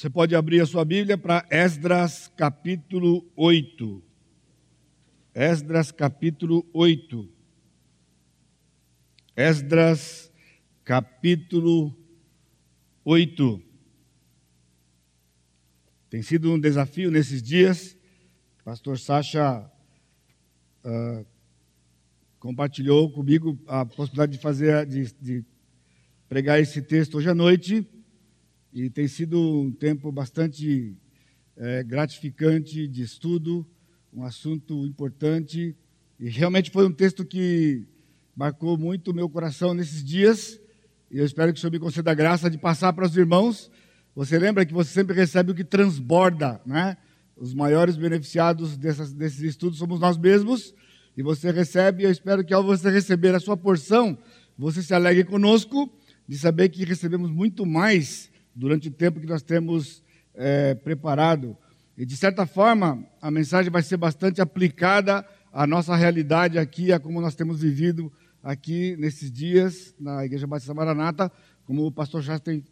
Você pode abrir a sua Bíblia para Esdras capítulo 8. Esdras capítulo 8. Esdras capítulo 8. Tem sido um desafio nesses dias. Pastor Sacha uh, compartilhou comigo a possibilidade de fazer, de, de pregar esse texto hoje à noite. E tem sido um tempo bastante é, gratificante de estudo, um assunto importante. E realmente foi um texto que marcou muito o meu coração nesses dias. E eu espero que o Senhor me conceda a graça de passar para os irmãos. Você lembra que você sempre recebe o que transborda, né? Os maiores beneficiados dessas, desses estudos somos nós mesmos. E você recebe, eu espero que ao você receber a sua porção, você se alegre conosco de saber que recebemos muito mais durante o tempo que nós temos é, preparado. E, de certa forma, a mensagem vai ser bastante aplicada à nossa realidade aqui, a como nós temos vivido aqui nesses dias na Igreja Batista Maranata, como o pastor Sacha tem,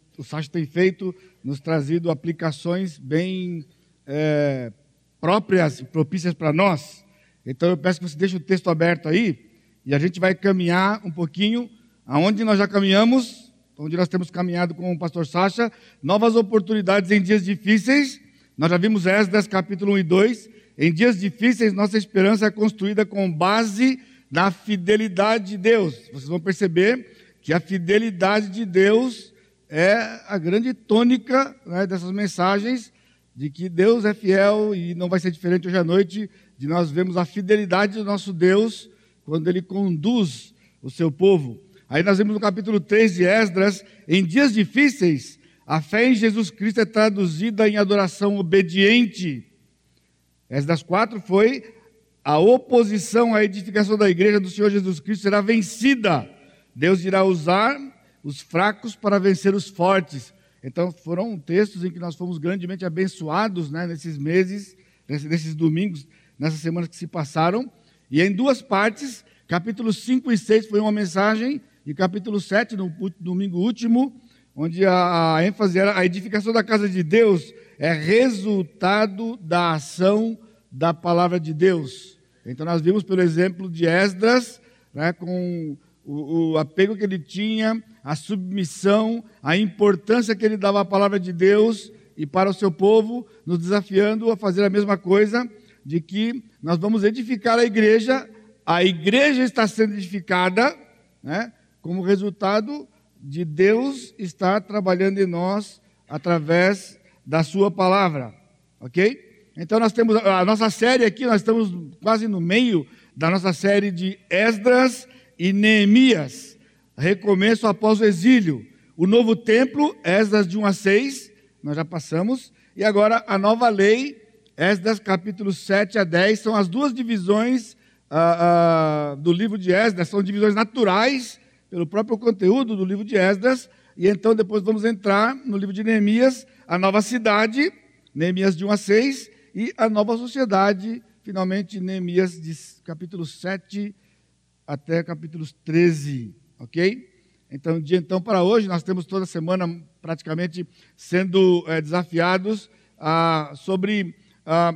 tem feito, nos trazido aplicações bem é, próprias propícias para nós. Então eu peço que você deixe o texto aberto aí e a gente vai caminhar um pouquinho aonde nós já caminhamos onde nós temos caminhado com o pastor Sacha, novas oportunidades em dias difíceis. Nós já vimos Esdras capítulo 1 e 2. Em dias difíceis, nossa esperança é construída com base na fidelidade de Deus. Vocês vão perceber que a fidelidade de Deus é a grande tônica né, dessas mensagens, de que Deus é fiel e não vai ser diferente hoje à noite, de nós vemos a fidelidade do nosso Deus quando Ele conduz o seu povo. Aí nós vemos no capítulo 3 de Esdras, em dias difíceis, a fé em Jesus Cristo é traduzida em adoração obediente. Esdras 4 foi a oposição à edificação da igreja do Senhor Jesus Cristo será vencida. Deus irá usar os fracos para vencer os fortes. Então foram textos em que nós fomos grandemente abençoados né, nesses meses, nesses domingos, nessas semanas que se passaram. E em duas partes, capítulos 5 e 6 foi uma mensagem e capítulo 7, no domingo último, onde a, ênfase era a edificação da casa de Deus é resultado da ação da palavra de Deus. Então nós vimos pelo exemplo de Esdras, né, com o, o, apego que ele tinha, a submissão, a importância que ele dava à palavra de Deus e para o seu povo, nos desafiando a fazer a mesma coisa, de que nós vamos edificar a igreja, a igreja está sendo edificada, né, como resultado de Deus estar trabalhando em nós através da Sua palavra, ok? Então nós temos a nossa série aqui, nós estamos quase no meio da nossa série de Esdras e Neemias, recomeço após o exílio. O novo templo, Esdras de 1 a 6, nós já passamos, e agora a nova lei, Esdras capítulos 7 a 10, são as duas divisões ah, ah, do livro de Esdras, são divisões naturais pelo próprio conteúdo do livro de Esdras, e então depois vamos entrar no livro de Neemias, a nova cidade, Neemias de 1 a 6, e a nova sociedade, finalmente Neemias de capítulo 7 até capítulos 13, ok? Então, de então para hoje, nós temos toda semana praticamente sendo é, desafiados ah, sobre ah,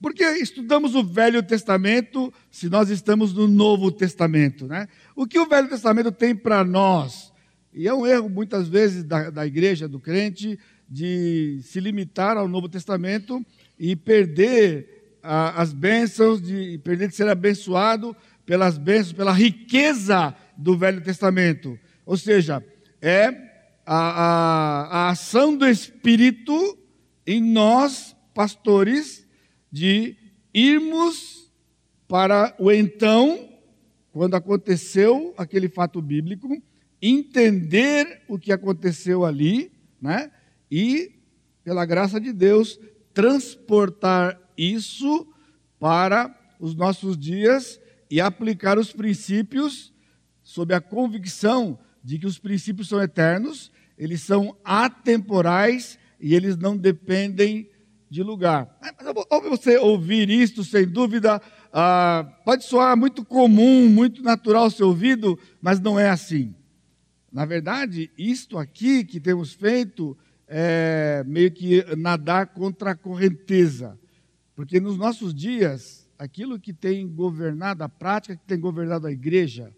porque estudamos o Velho Testamento se nós estamos no Novo Testamento, né? O que o Velho Testamento tem para nós? E é um erro muitas vezes da, da igreja, do crente, de se limitar ao Novo Testamento e perder a, as bênçãos, de perder de ser abençoado pelas bênçãos, pela riqueza do Velho Testamento. Ou seja, é a, a, a ação do Espírito em nós, pastores, de irmos para o então, quando aconteceu aquele fato bíblico, entender o que aconteceu ali, né? E, pela graça de Deus, transportar isso para os nossos dias e aplicar os princípios sob a convicção de que os princípios são eternos, eles são atemporais e eles não dependem de lugar. Ao você ouvir isto, sem dúvida, ah, pode soar muito comum, muito natural ao seu ouvido, mas não é assim. Na verdade, isto aqui que temos feito é, meio que nadar contra a correnteza. Porque nos nossos dias, aquilo que tem governado, a prática que tem governado a igreja,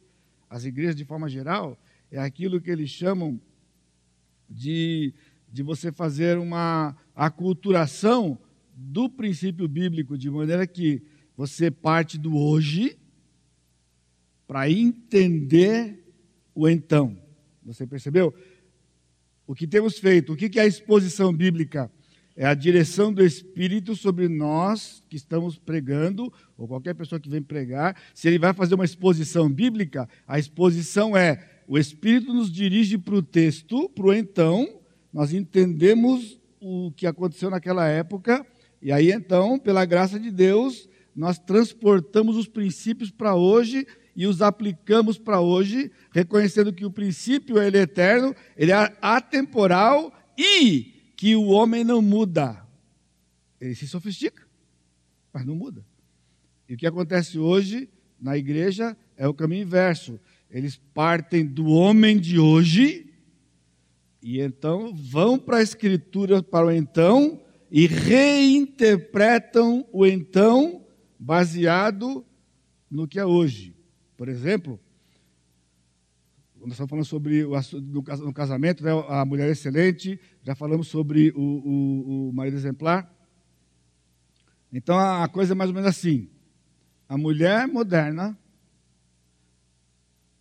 as igrejas de forma geral, é aquilo que eles chamam de, de você fazer uma aculturação do princípio bíblico, de maneira que você parte do hoje para entender o então. Você percebeu? O que temos feito, o que é a exposição bíblica? É a direção do Espírito sobre nós que estamos pregando, ou qualquer pessoa que vem pregar. Se ele vai fazer uma exposição bíblica, a exposição é o Espírito nos dirige para o texto, para o então, nós entendemos o que aconteceu naquela época, e aí então, pela graça de Deus, nós transportamos os princípios para hoje e os aplicamos para hoje, reconhecendo que o princípio ele é eterno, ele é atemporal e que o homem não muda. Ele se sofistica, mas não muda. E o que acontece hoje na igreja é o caminho inverso. Eles partem do homem de hoje e então vão para a escritura para o então e reinterpretam o então baseado no que é hoje. Por exemplo, nós estamos falando sobre o casamento, né, a mulher excelente, já falamos sobre o, o, o marido exemplar. Então a coisa é mais ou menos assim: a mulher moderna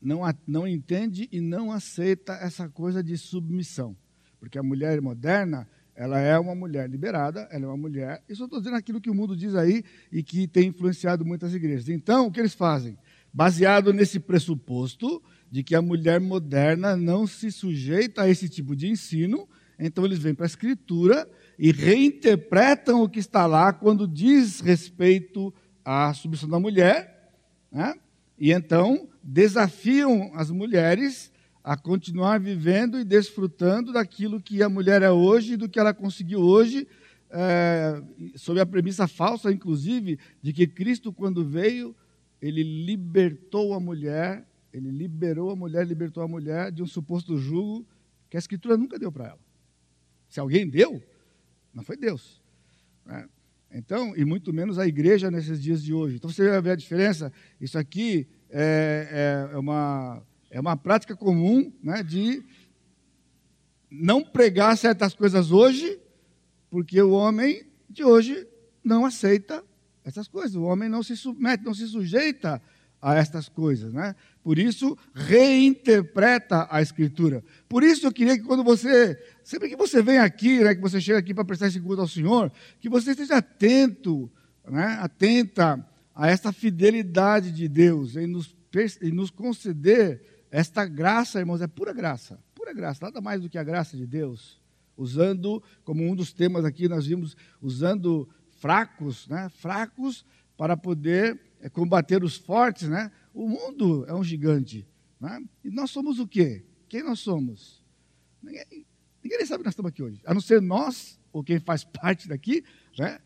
não, não entende e não aceita essa coisa de submissão, porque a mulher moderna ela é uma mulher liberada, ela é uma mulher. Isso eu estou dizendo aquilo que o mundo diz aí e que tem influenciado muitas igrejas. Então, o que eles fazem? Baseado nesse pressuposto, de que a mulher moderna não se sujeita a esse tipo de ensino, então eles vêm para a Escritura e reinterpretam o que está lá quando diz respeito à submissão da mulher, né? E então desafiam as mulheres a continuar vivendo e desfrutando daquilo que a mulher é hoje, do que ela conseguiu hoje, é, sob a premissa falsa, inclusive, de que Cristo, quando veio, ele libertou a mulher ele liberou a mulher, libertou a mulher de um suposto jugo que a Escritura nunca deu para ela. Se alguém deu, não foi Deus. Né? Então, e muito menos a igreja nesses dias de hoje. Então você vai ver a diferença. Isso aqui é, é, é uma, é uma prática comum né, de não pregar certas coisas hoje, porque o homem de hoje não aceita essas coisas. O homem não se submete, não se sujeita a estas coisas, né? Por isso, reinterpreta a Escritura. Por isso, eu queria que quando você, sempre que você vem aqui, né, que você chega aqui para prestar esse culto ao Senhor, que você esteja atento, né, atenta a esta fidelidade de Deus em nos, em nos conceder esta graça, irmãos, é pura graça, pura graça, nada mais do que a graça de Deus. Usando, como um dos temas aqui, nós vimos, usando fracos, né, fracos para poder é combater os fortes, né? O mundo é um gigante. Né? E nós somos o quê? Quem nós somos? Ninguém, ninguém sabe que nós estamos aqui hoje. A não ser nós, ou quem faz parte daqui, né?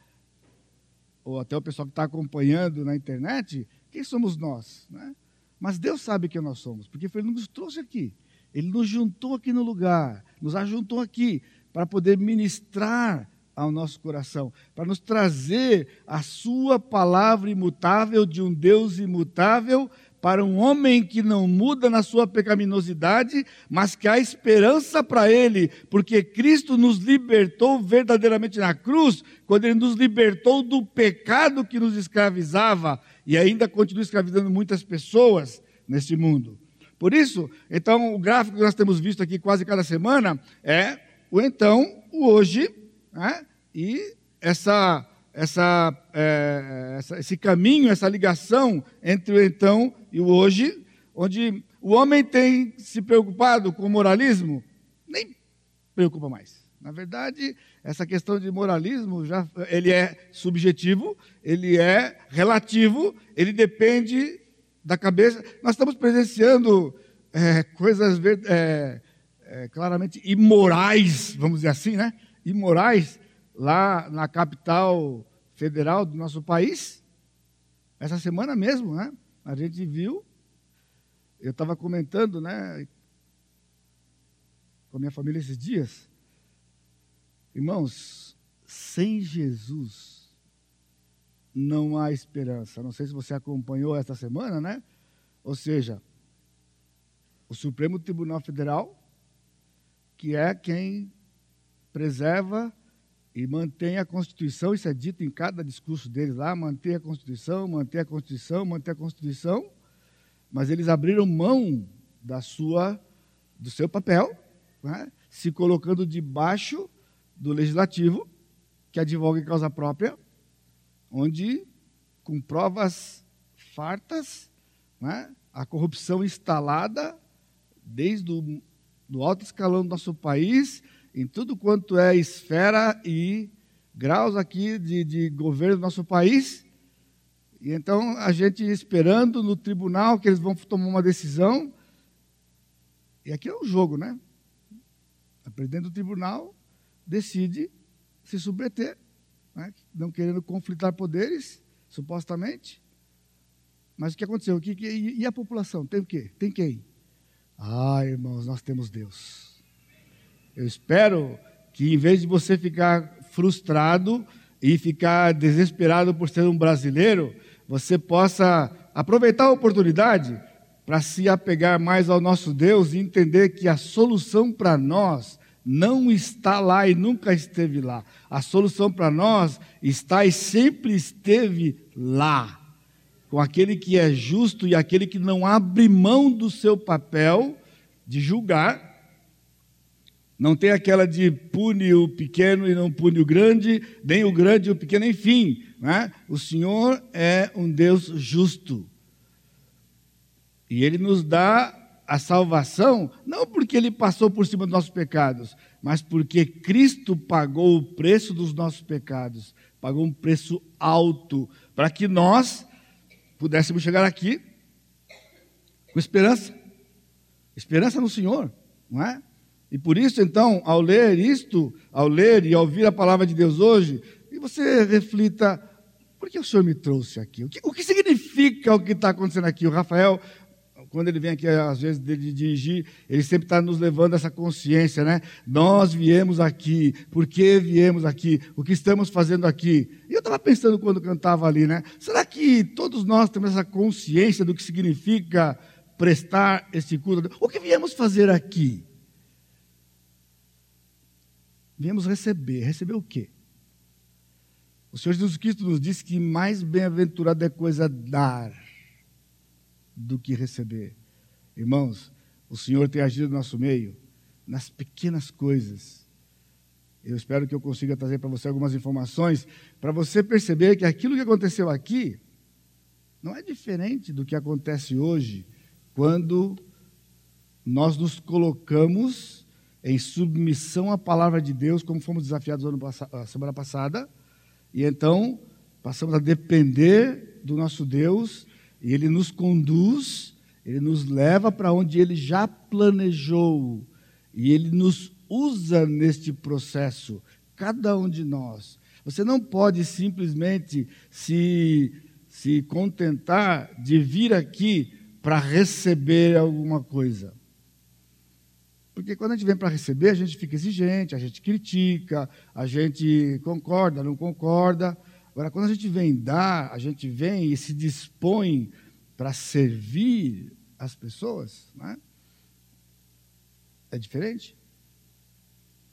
ou até o pessoal que está acompanhando na internet, quem somos nós? Né? Mas Deus sabe quem nós somos, porque Ele nos trouxe aqui. Ele nos juntou aqui no lugar, nos ajuntou aqui para poder ministrar ao nosso coração, para nos trazer a Sua palavra imutável de um Deus imutável para um homem que não muda na sua pecaminosidade, mas que há esperança para ele, porque Cristo nos libertou verdadeiramente na cruz, quando ele nos libertou do pecado que nos escravizava e ainda continua escravizando muitas pessoas neste mundo. Por isso, então, o gráfico que nós temos visto aqui quase cada semana é o então, o hoje né? e essa, essa, é, essa, esse caminho, essa ligação entre o então e o hoje, onde o homem tem se preocupado com o moralismo, nem preocupa mais. Na verdade, essa questão de moralismo já ele é subjetivo, ele é relativo, ele depende da cabeça. Nós estamos presenciando é, coisas é, é, claramente imorais, vamos dizer assim, né? Imorais lá na capital federal do nosso país. Essa semana mesmo, né? A gente viu. Eu estava comentando, né? Com a minha família esses dias. Irmãos, sem Jesus não há esperança. Não sei se você acompanhou esta semana, né? Ou seja, o Supremo Tribunal Federal, que é quem preserva e mantém a Constituição, isso é dito em cada discurso deles lá, manter a Constituição, manter a Constituição, manter a Constituição, mas eles abriram mão da sua, do seu papel, né? se colocando debaixo do legislativo, que advoga em causa própria, onde, com provas fartas, né? a corrupção instalada desde o do alto escalão do nosso país, em tudo quanto é esfera e graus aqui de, de governo do nosso país. E então a gente esperando no tribunal que eles vão tomar uma decisão. E aqui é o jogo, né? A presidente do tribunal decide se submeter, né? não querendo conflitar poderes, supostamente. Mas o que aconteceu? e a população? Tem o quê? Tem quem? Ah, irmãos, nós temos Deus. Eu espero que em vez de você ficar frustrado e ficar desesperado por ser um brasileiro, você possa aproveitar a oportunidade para se apegar mais ao nosso Deus e entender que a solução para nós não está lá e nunca esteve lá. A solução para nós está e sempre esteve lá com aquele que é justo e aquele que não abre mão do seu papel de julgar. Não tem aquela de pune o pequeno e não pune o grande, nem o grande e o pequeno, enfim. Né? O Senhor é um Deus justo. E Ele nos dá a salvação, não porque Ele passou por cima dos nossos pecados, mas porque Cristo pagou o preço dos nossos pecados, pagou um preço alto, para que nós pudéssemos chegar aqui com esperança. Esperança no Senhor, não é? E por isso, então, ao ler isto, ao ler e ouvir a palavra de Deus hoje, e você reflita: por que o Senhor me trouxe aqui? O que, o que significa o que está acontecendo aqui? O Rafael quando ele vem aqui, às vezes, de dirigir, ele sempre está nos levando essa consciência, né? Nós viemos aqui, por que viemos aqui, o que estamos fazendo aqui. E eu estava pensando quando cantava ali, né? Será que todos nós temos essa consciência do que significa prestar esse culto? O que viemos fazer aqui? Viemos receber. Receber o quê? O Senhor Jesus Cristo nos disse que mais bem-aventurado é coisa dar do que receber. Irmãos, o Senhor tem agido no nosso meio nas pequenas coisas. Eu espero que eu consiga trazer para você algumas informações para você perceber que aquilo que aconteceu aqui não é diferente do que acontece hoje quando nós nos colocamos em submissão à palavra de Deus, como fomos desafiados a semana passada, e então passamos a depender do nosso Deus e ele nos conduz, ele nos leva para onde ele já planejou. E ele nos usa neste processo, cada um de nós. Você não pode simplesmente se, se contentar de vir aqui para receber alguma coisa. Porque quando a gente vem para receber, a gente fica exigente, a gente critica, a gente concorda, não concorda. Agora, quando a gente vem dar, a gente vem e se dispõe para servir as pessoas, né? é diferente.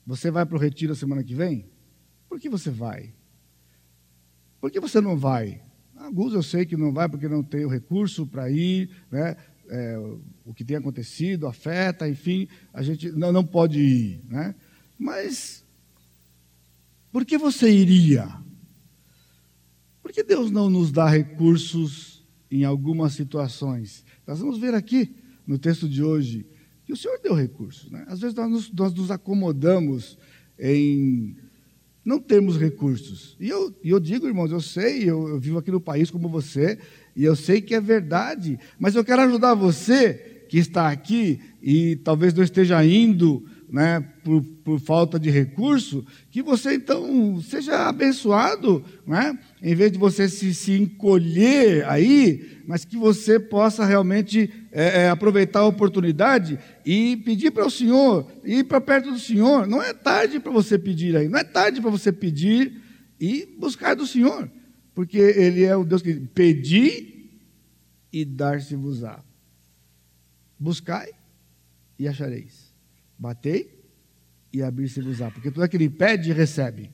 Você vai para o retiro a semana que vem? Por que você vai? Por que você não vai? Alguns eu sei que não vai porque não tem o recurso para ir, né? É, o que tem acontecido afeta, enfim, a gente não, não pode ir. Né? Mas por que você iria? Por que Deus não nos dá recursos em algumas situações? Nós vamos ver aqui no texto de hoje que o Senhor deu recursos. Né? Às vezes nós nos, nós nos acomodamos em não termos recursos. E eu, eu digo, irmãos, eu sei, eu, eu vivo aqui no país como você, e eu sei que é verdade, mas eu quero ajudar você que está aqui e talvez não esteja indo né, por, por, falta de recurso, que você então seja abençoado, né, em vez de você se, se encolher aí, mas que você possa realmente é, é, aproveitar a oportunidade e pedir para o Senhor, ir para perto do Senhor. Não é tarde para você pedir aí, não é tarde para você pedir e buscar do Senhor, porque Ele é o Deus que pedi e dar-se-vos-á. Buscai e achareis. Batei e abrir-se-vos-á. Porque todo aquele que pede, recebe.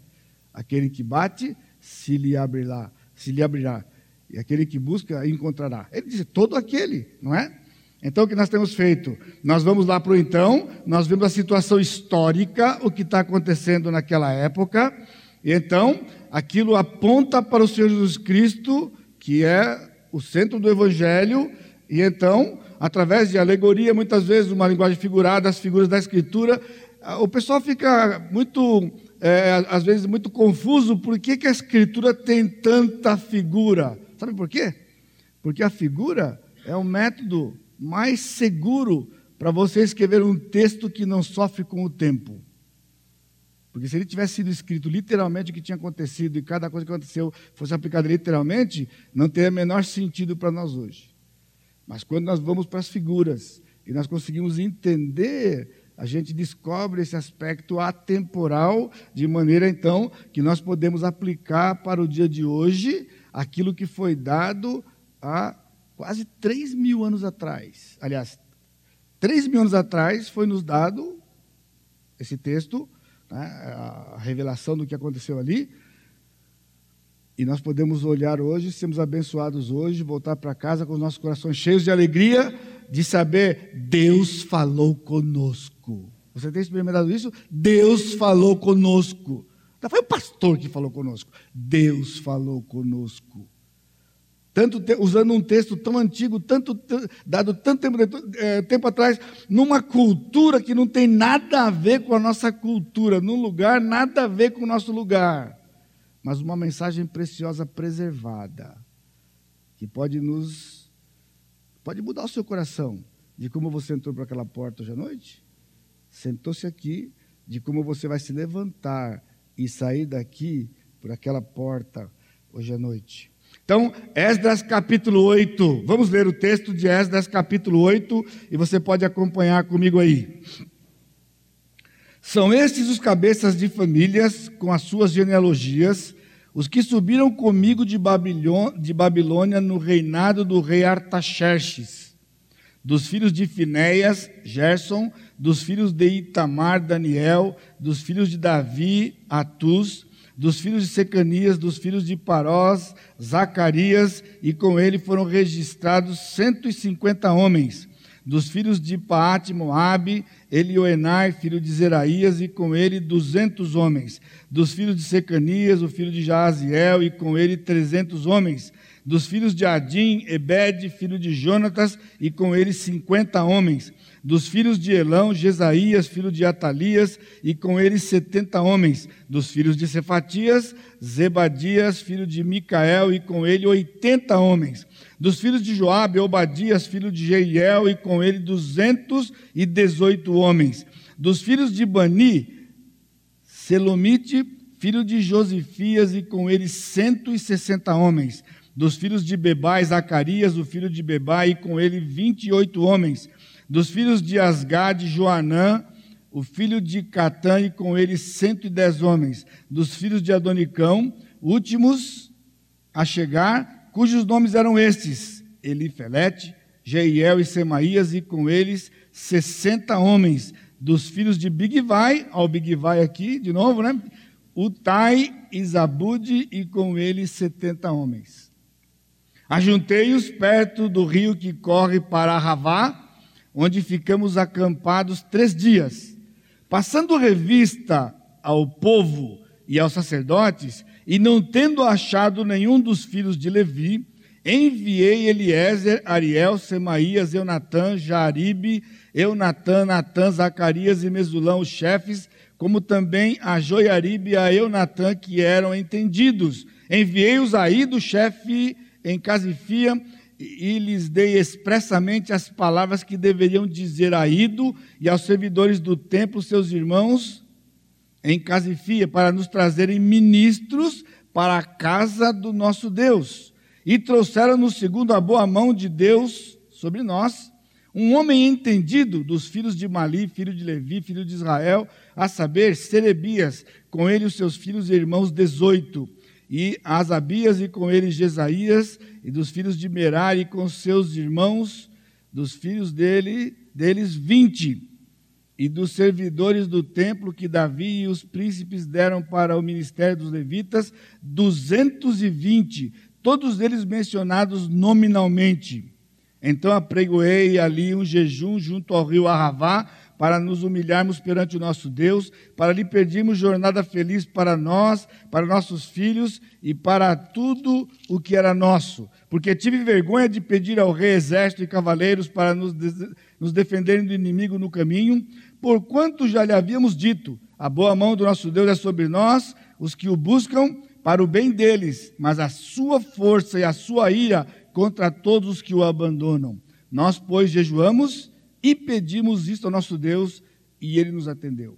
Aquele que bate, se lhe abrirá. Se lhe abrirá. E aquele que busca, encontrará. Ele disse, todo aquele, não é? Então, o que nós temos feito? Nós vamos lá para o então, nós vemos a situação histórica, o que está acontecendo naquela época, então, aquilo aponta para o Senhor Jesus Cristo, que é o centro do Evangelho, e então, através de alegoria, muitas vezes uma linguagem figurada, as figuras da Escritura, o pessoal fica muito, é, às vezes, muito confuso por que, que a Escritura tem tanta figura. Sabe por quê? Porque a figura é o método mais seguro para você escrever um texto que não sofre com o tempo. Porque se ele tivesse sido escrito literalmente o que tinha acontecido e cada coisa que aconteceu fosse aplicada literalmente, não teria menor sentido para nós hoje. Mas quando nós vamos para as figuras e nós conseguimos entender, a gente descobre esse aspecto atemporal, de maneira então que nós podemos aplicar para o dia de hoje aquilo que foi dado há quase 3 mil anos atrás. Aliás, 3 mil anos atrás foi nos dado esse texto né, a revelação do que aconteceu ali. E nós podemos olhar hoje, sermos abençoados hoje, voltar para casa com os nossos corações cheios de alegria, de saber Deus falou conosco. Você tem experimentado isso? Deus falou conosco. Não foi o pastor que falou conosco. Deus falou conosco tanto usando um texto tão antigo, tanto dado tanto tempo, é, tempo atrás, numa cultura que não tem nada a ver com a nossa cultura, num lugar nada a ver com o nosso lugar, mas uma mensagem preciosa preservada, que pode nos pode mudar o seu coração de como você entrou por aquela porta hoje à noite, sentou-se aqui, de como você vai se levantar e sair daqui por aquela porta hoje à noite. Então, Esdras capítulo 8. Vamos ler o texto de Esdras capítulo 8 e você pode acompanhar comigo aí. São estes os cabeças de famílias com as suas genealogias, os que subiram comigo de Babilônia no reinado do rei Artaxerxes. Dos filhos de Finéias, Gerson, dos filhos de Itamar, Daniel, dos filhos de Davi, Atus, dos filhos de Secanias, dos filhos de Parós, Zacarias, e com ele foram registrados 150 homens. Dos filhos de Paate, Moabe, Elioenai, filho de Zeraías, e com ele duzentos homens. Dos filhos de Secanias, o filho de Jaaziel, e com ele trezentos homens. Dos filhos de Adim, Ebed, filho de Jonatas, e com ele cinquenta homens dos filhos de Elão, Jesaías, filho de Atalias, e com ele setenta homens. Dos filhos de Cefatias, Zebadias, filho de Micael, e com ele oitenta homens. Dos filhos de Joabe, Obadias, filho de Jeiel, e com ele duzentos e dezoito homens. Dos filhos de Bani, Selomite, filho de Josifias, e com ele cento e sessenta homens. Dos filhos de Bebai, Zacarias, o filho de Bebai, e com ele vinte e oito homens dos filhos de Asgad, Joanã, o filho de Catã, e com ele cento e dez homens. Dos filhos de Adonicão, últimos a chegar, cujos nomes eram estes: Elifelete, Jeiel e Semaías, e com eles sessenta homens. Dos filhos de Bigvai, ao Bigvai aqui, de novo, né? Utai e Zabude, e com eles setenta homens. Ajuntei-os perto do rio que corre para Ravá, onde ficamos acampados três dias. Passando revista ao povo e aos sacerdotes, e não tendo achado nenhum dos filhos de Levi, enviei Eliezer, Ariel, Semaías, Eunatã, Jaribe, Eunatã, Natã, Zacarias e Mesulão, os chefes, como também a Joiaribe e a Eunatã, que eram entendidos. Enviei-os aí do chefe em Casifia, e lhes dei expressamente as palavras que deveriam dizer a Ido e aos servidores do templo, seus irmãos, em Casifia, para nos trazerem ministros para a casa do nosso Deus. E trouxeram-nos, segundo a boa mão de Deus sobre nós, um homem entendido dos filhos de Mali, filho de Levi, filho de Israel, a saber, Serebias, com ele os seus filhos e irmãos, dezoito e Asabias, e com ele Jesaías, e dos filhos de Merari, com seus irmãos, dos filhos dele, deles vinte, e dos servidores do templo que Davi e os príncipes deram para o ministério dos levitas, duzentos e vinte, todos eles mencionados nominalmente. Então apregoei ali um jejum junto ao rio Arravá, para nos humilharmos perante o nosso Deus, para lhe pedirmos jornada feliz para nós, para nossos filhos e para tudo o que era nosso. Porque tive vergonha de pedir ao rei exército e cavaleiros para nos, nos defenderem do inimigo no caminho, porquanto já lhe havíamos dito: a boa mão do nosso Deus é sobre nós, os que o buscam, para o bem deles, mas a sua força e a sua ira contra todos os que o abandonam. Nós, pois, jejuamos e pedimos isto ao nosso Deus e ele nos atendeu.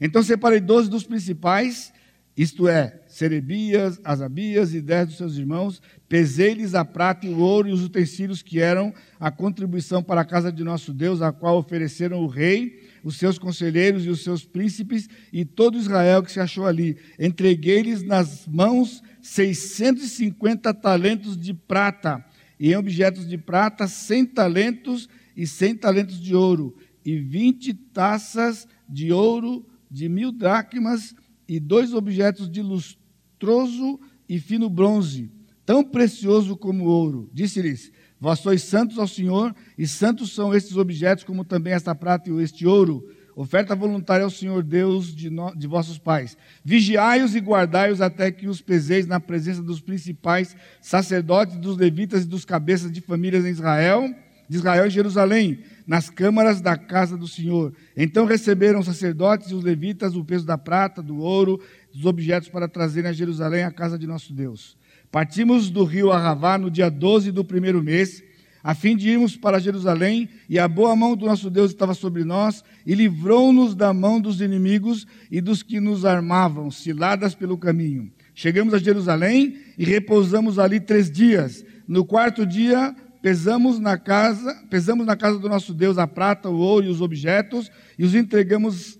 Então separei doze dos principais, isto é, Serebias, Asabias e dez dos seus irmãos, pesei-lhes a prata e o ouro e os utensílios que eram a contribuição para a casa de nosso Deus, a qual ofereceram o rei, os seus conselheiros e os seus príncipes e todo Israel que se achou ali. Entreguei-lhes nas mãos 650 talentos de prata, e em objetos de prata 100 talentos e cem talentos de ouro, e vinte taças de ouro de mil dracmas, e dois objetos de lustroso e fino bronze, tão precioso como ouro. Disse-lhes: Vós sois santos ao Senhor, e santos são estes objetos, como também esta prata e este ouro. Oferta voluntária ao Senhor Deus de, no, de vossos pais. Vigiai-os e guardai-os até que os peseis na presença dos principais sacerdotes, dos levitas e dos cabeças de famílias em Israel de Israel em Jerusalém, nas câmaras da casa do Senhor. Então receberam os sacerdotes e os levitas o peso da prata, do ouro, dos objetos para trazerem a Jerusalém a casa de nosso Deus. Partimos do rio Arravá no dia 12 do primeiro mês, a fim de irmos para Jerusalém, e a boa mão do nosso Deus estava sobre nós, e livrou-nos da mão dos inimigos e dos que nos armavam, ciladas pelo caminho. Chegamos a Jerusalém e repousamos ali três dias. No quarto dia, pesamos na casa, pesamos na casa do nosso Deus a prata, o ouro e os objetos, e os entregamos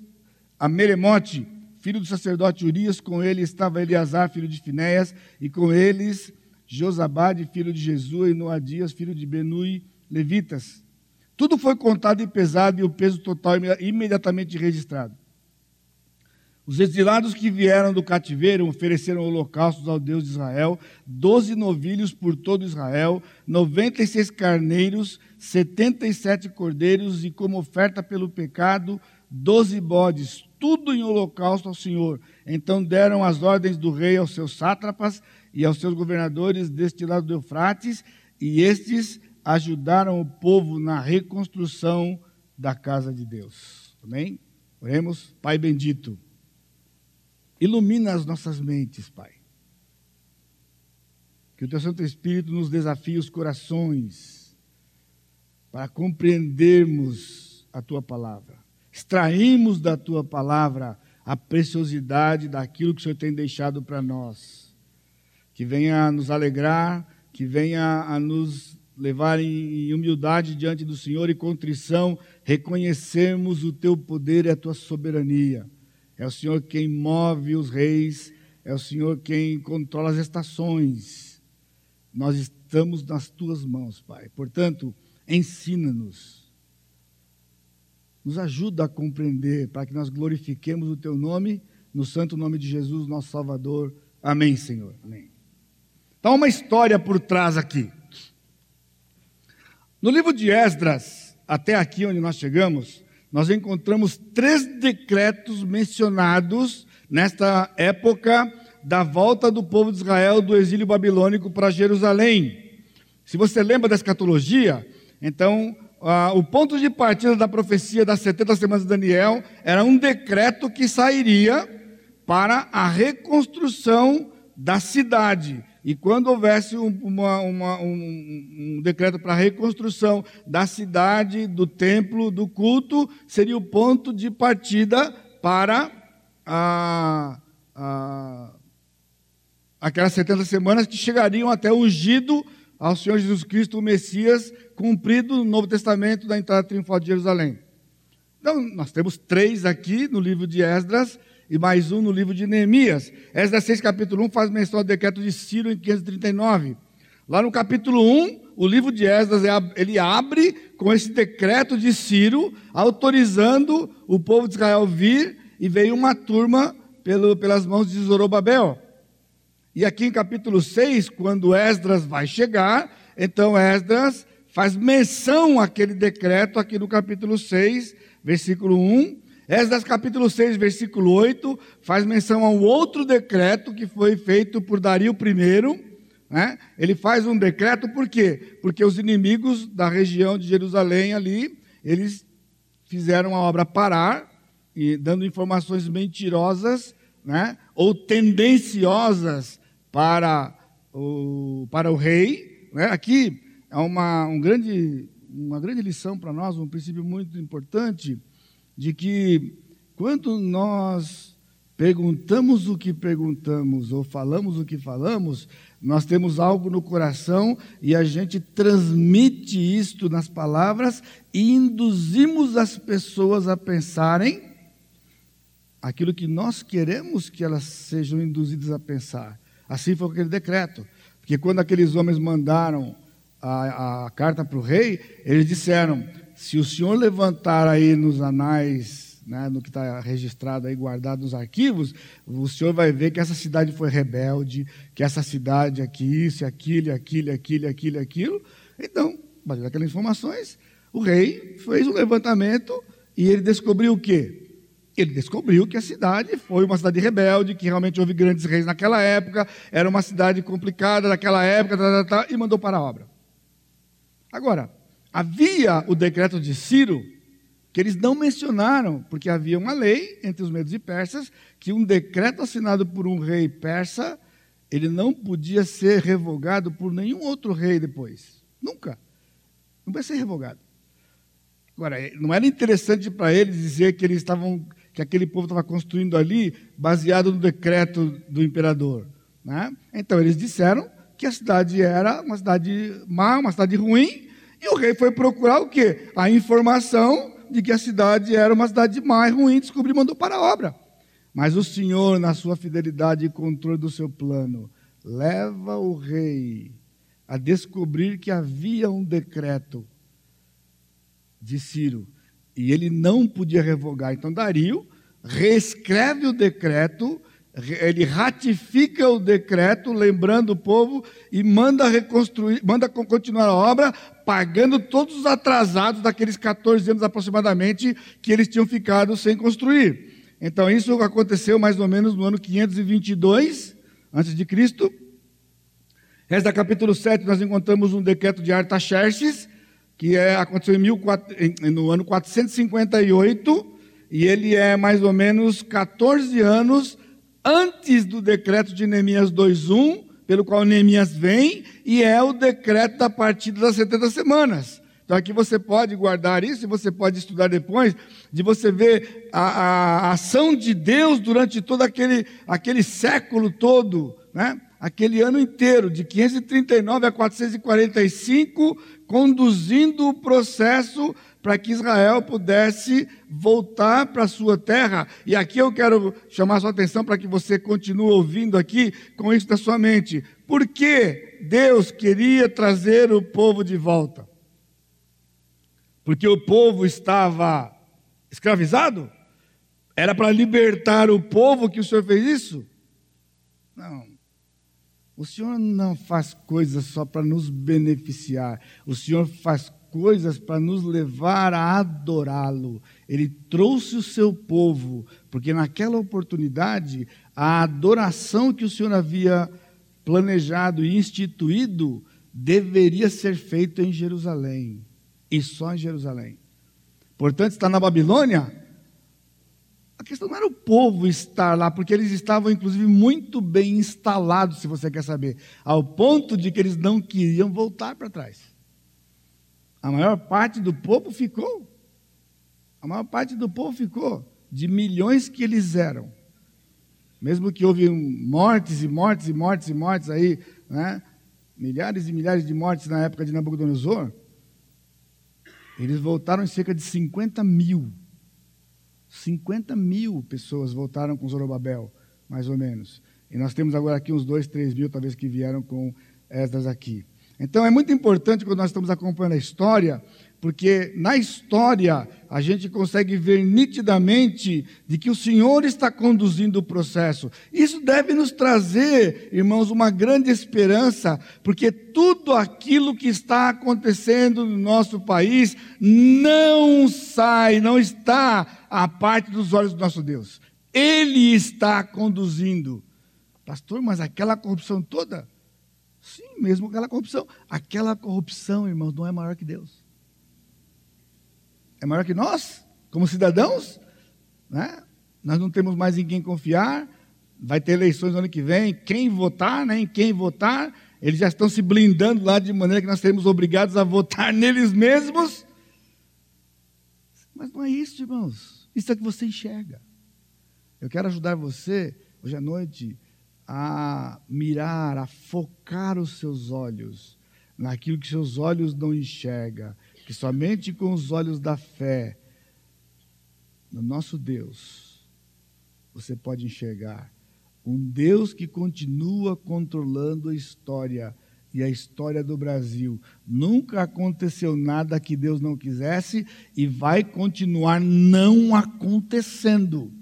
a Meremote, filho do sacerdote Urias, com ele estava Eleazar, filho de Finéias, e com eles Josabade, filho de Jesus, e Noadias, filho de Benui, levitas. Tudo foi contado e pesado, e o peso total imediatamente registrado. Os exilados que vieram do cativeiro ofereceram holocaustos ao Deus de Israel, doze novilhos por todo Israel, noventa e seis carneiros, setenta e sete cordeiros, e como oferta pelo pecado, doze bodes, tudo em holocausto ao Senhor. Então deram as ordens do rei aos seus sátrapas e aos seus governadores deste lado do Eufrates, e estes ajudaram o povo na reconstrução da casa de Deus. Amém? Oremos, Pai bendito. Ilumina as nossas mentes, Pai. Que o Teu Santo Espírito nos desafie os corações para compreendermos a Tua palavra. Extraímos da Tua palavra a preciosidade daquilo que o Senhor tem deixado para nós. Que venha a nos alegrar, que venha a nos levar em humildade diante do Senhor e contrição, reconhecermos o Teu poder e a Tua soberania é o Senhor quem move os reis, é o Senhor quem controla as estações. Nós estamos nas tuas mãos, Pai. Portanto, ensina-nos. Nos ajuda a compreender, para que nós glorifiquemos o teu nome, no santo nome de Jesus, nosso Salvador. Amém, Senhor. Amém. Então, uma história por trás aqui. No livro de Esdras, até aqui onde nós chegamos, nós encontramos três decretos mencionados nesta época da volta do povo de Israel do exílio babilônico para Jerusalém. Se você lembra da escatologia, então ah, o ponto de partida da profecia das 70 semanas de Daniel era um decreto que sairia para a reconstrução da cidade, E quando houvesse um, uma, uma, um, um decreto para a reconstrução da cidade, do templo, do culto, seria o ponto de partida para a, a, aquelas 70 semanas que chegariam até o ungido ao Senhor Jesus Cristo, o Messias, cumprido no Novo Testamento da entrada triunfal de Jerusalém. Então, nós temos três aqui no livro de Esdras e mais um no livro de Neemias. Esdras 6, capítulo 1, faz menção ao decreto de Ciro em 539. Lá no capítulo 1, o livro de Esdras, ele abre com esse decreto de Ciro, autorizando o povo de Israel vir, e veio uma turma pelo, pelas mãos de Zorobabel. E aqui em capítulo 6, quando Esdras vai chegar, então Esdras faz menção àquele decreto aqui no capítulo 6, versículo 1. Esdras capítulo 6, versículo 8, faz menção a um outro decreto que foi feito por Dario I. Né? Ele faz um decreto por quê? Porque os inimigos da região de Jerusalém ali, eles fizeram a obra parar, e dando informações mentirosas, né? ou tendenciosas para o, para o rei. Né? Aqui é uma, um grande, uma grande lição para nós, um princípio muito importante de que quando nós perguntamos o que perguntamos ou falamos o que falamos, nós temos algo no coração e a gente transmite isto nas palavras e induzimos as pessoas a pensarem aquilo que nós queremos que elas sejam induzidas a pensar. Assim foi aquele decreto. Porque quando aqueles homens mandaram a, a carta para o rei, eles disseram: se o senhor levantar aí nos anais, né, no que está registrado aí, guardado nos arquivos, o senhor vai ver que essa cidade foi rebelde, que essa cidade aqui, isso, aquilo, aquilo, aquilo, aquilo, aquilo. Então, baseado naquelas informações, o rei fez um levantamento e ele descobriu o quê? Ele descobriu que a cidade foi uma cidade rebelde, que realmente houve grandes reis naquela época, era uma cidade complicada naquela época, tá, tá, tá, e mandou para a obra. Agora, Havia o decreto de Ciro, que eles não mencionaram, porque havia uma lei entre os medos e persas, que um decreto assinado por um rei persa, ele não podia ser revogado por nenhum outro rei depois. Nunca. Não vai ser revogado. Agora, não era interessante para eles dizer que eles estavam, que aquele povo estava construindo ali baseado no decreto do imperador. Né? Então eles disseram que a cidade era uma cidade má, uma cidade ruim, e o rei foi procurar o quê? A informação de que a cidade era uma cidade mais ruim, descobriu e mandou para a obra. Mas o Senhor, na sua fidelidade e controle do seu plano, leva o rei a descobrir que havia um decreto de Ciro e ele não podia revogar. Então Dario reescreve o decreto ele ratifica o decreto, lembrando o povo, e manda reconstruir, manda continuar a obra, pagando todos os atrasados daqueles 14 anos aproximadamente que eles tinham ficado sem construir. Então isso aconteceu mais ou menos no ano 522 antes de Cristo. Resto da capítulo 7 nós encontramos um decreto de Artaxerxes, que é, aconteceu em, no ano 458, e ele é mais ou menos 14 anos antes do decreto de Neemias 2:1, pelo qual Neemias vem, e é o decreto da partida das 70 semanas. Então aqui você pode guardar isso e você pode estudar depois, de você ver a, a, ação de Deus durante todo aquele, aquele século todo, né? aquele ano inteiro, de 539 a 445, conduzindo o processo para que Israel pudesse voltar para a sua terra. E aqui eu quero chamar sua atenção para que você continue ouvindo aqui com isso na sua mente. Por que Deus queria trazer o povo de volta? Porque o povo estava escravizado? Era para libertar o povo que o Senhor fez isso? Não. O Senhor não faz coisas só para nos beneficiar. O Senhor faz coisas para nos levar a adorá-lo. Ele trouxe o seu povo, porque naquela oportunidade, a adoração que o Senhor havia planejado e instituído deveria ser feita em Jerusalém, e só em Jerusalém. Portanto, está na Babilônia, A questão não era o povo estar lá, porque eles estavam, inclusive, muito bem instalados, se você quer saber, ao ponto de que eles não queriam voltar para trás. A maior parte do povo ficou. A maior parte do povo ficou, de milhões que eles eram. Mesmo que houve mortes e mortes e mortes e mortes aí, né? milhares e milhares de mortes na época de Nabucodonosor, eles voltaram em cerca de 50 mil. 50 mil pessoas voltaram com Zorobabel, mais ou menos. E nós temos agora aqui uns 2, 3 mil, talvez, que vieram com Esdras aqui. Então é muito importante quando nós estamos acompanhando a história, porque na história a gente consegue ver nitidamente de que o Senhor está conduzindo o processo. Isso deve nos trazer, irmãos, uma grande esperança, porque tudo aquilo que está acontecendo no nosso país não sai, não está à parte dos olhos do nosso Deus. Ele está conduzindo. Pastor, mas aquela corrupção toda? Sim, mesmo aquela corrupção. Aquela corrupção, irmãos, não é maior que Deus é maior que nós, como cidadãos, né? Nós não temos mais em quem confiar. Vai ter eleições no ano que vem. Quem votar, né? Em quem votar, eles já estão se blindando lá de maneira que nós seremos obrigados a votar neles mesmos. Mas não é isso, irmãos. Isso é que você enxerga. Eu quero ajudar você hoje à noite a mirar, a focar os seus olhos naquilo que seus olhos não enxergam que somente com os olhos da fé no nosso Deus você pode enxergar um Deus que continua controlando a história e a história do Brasil. Nunca aconteceu nada que Deus não quisesse e vai continuar não acontecendo.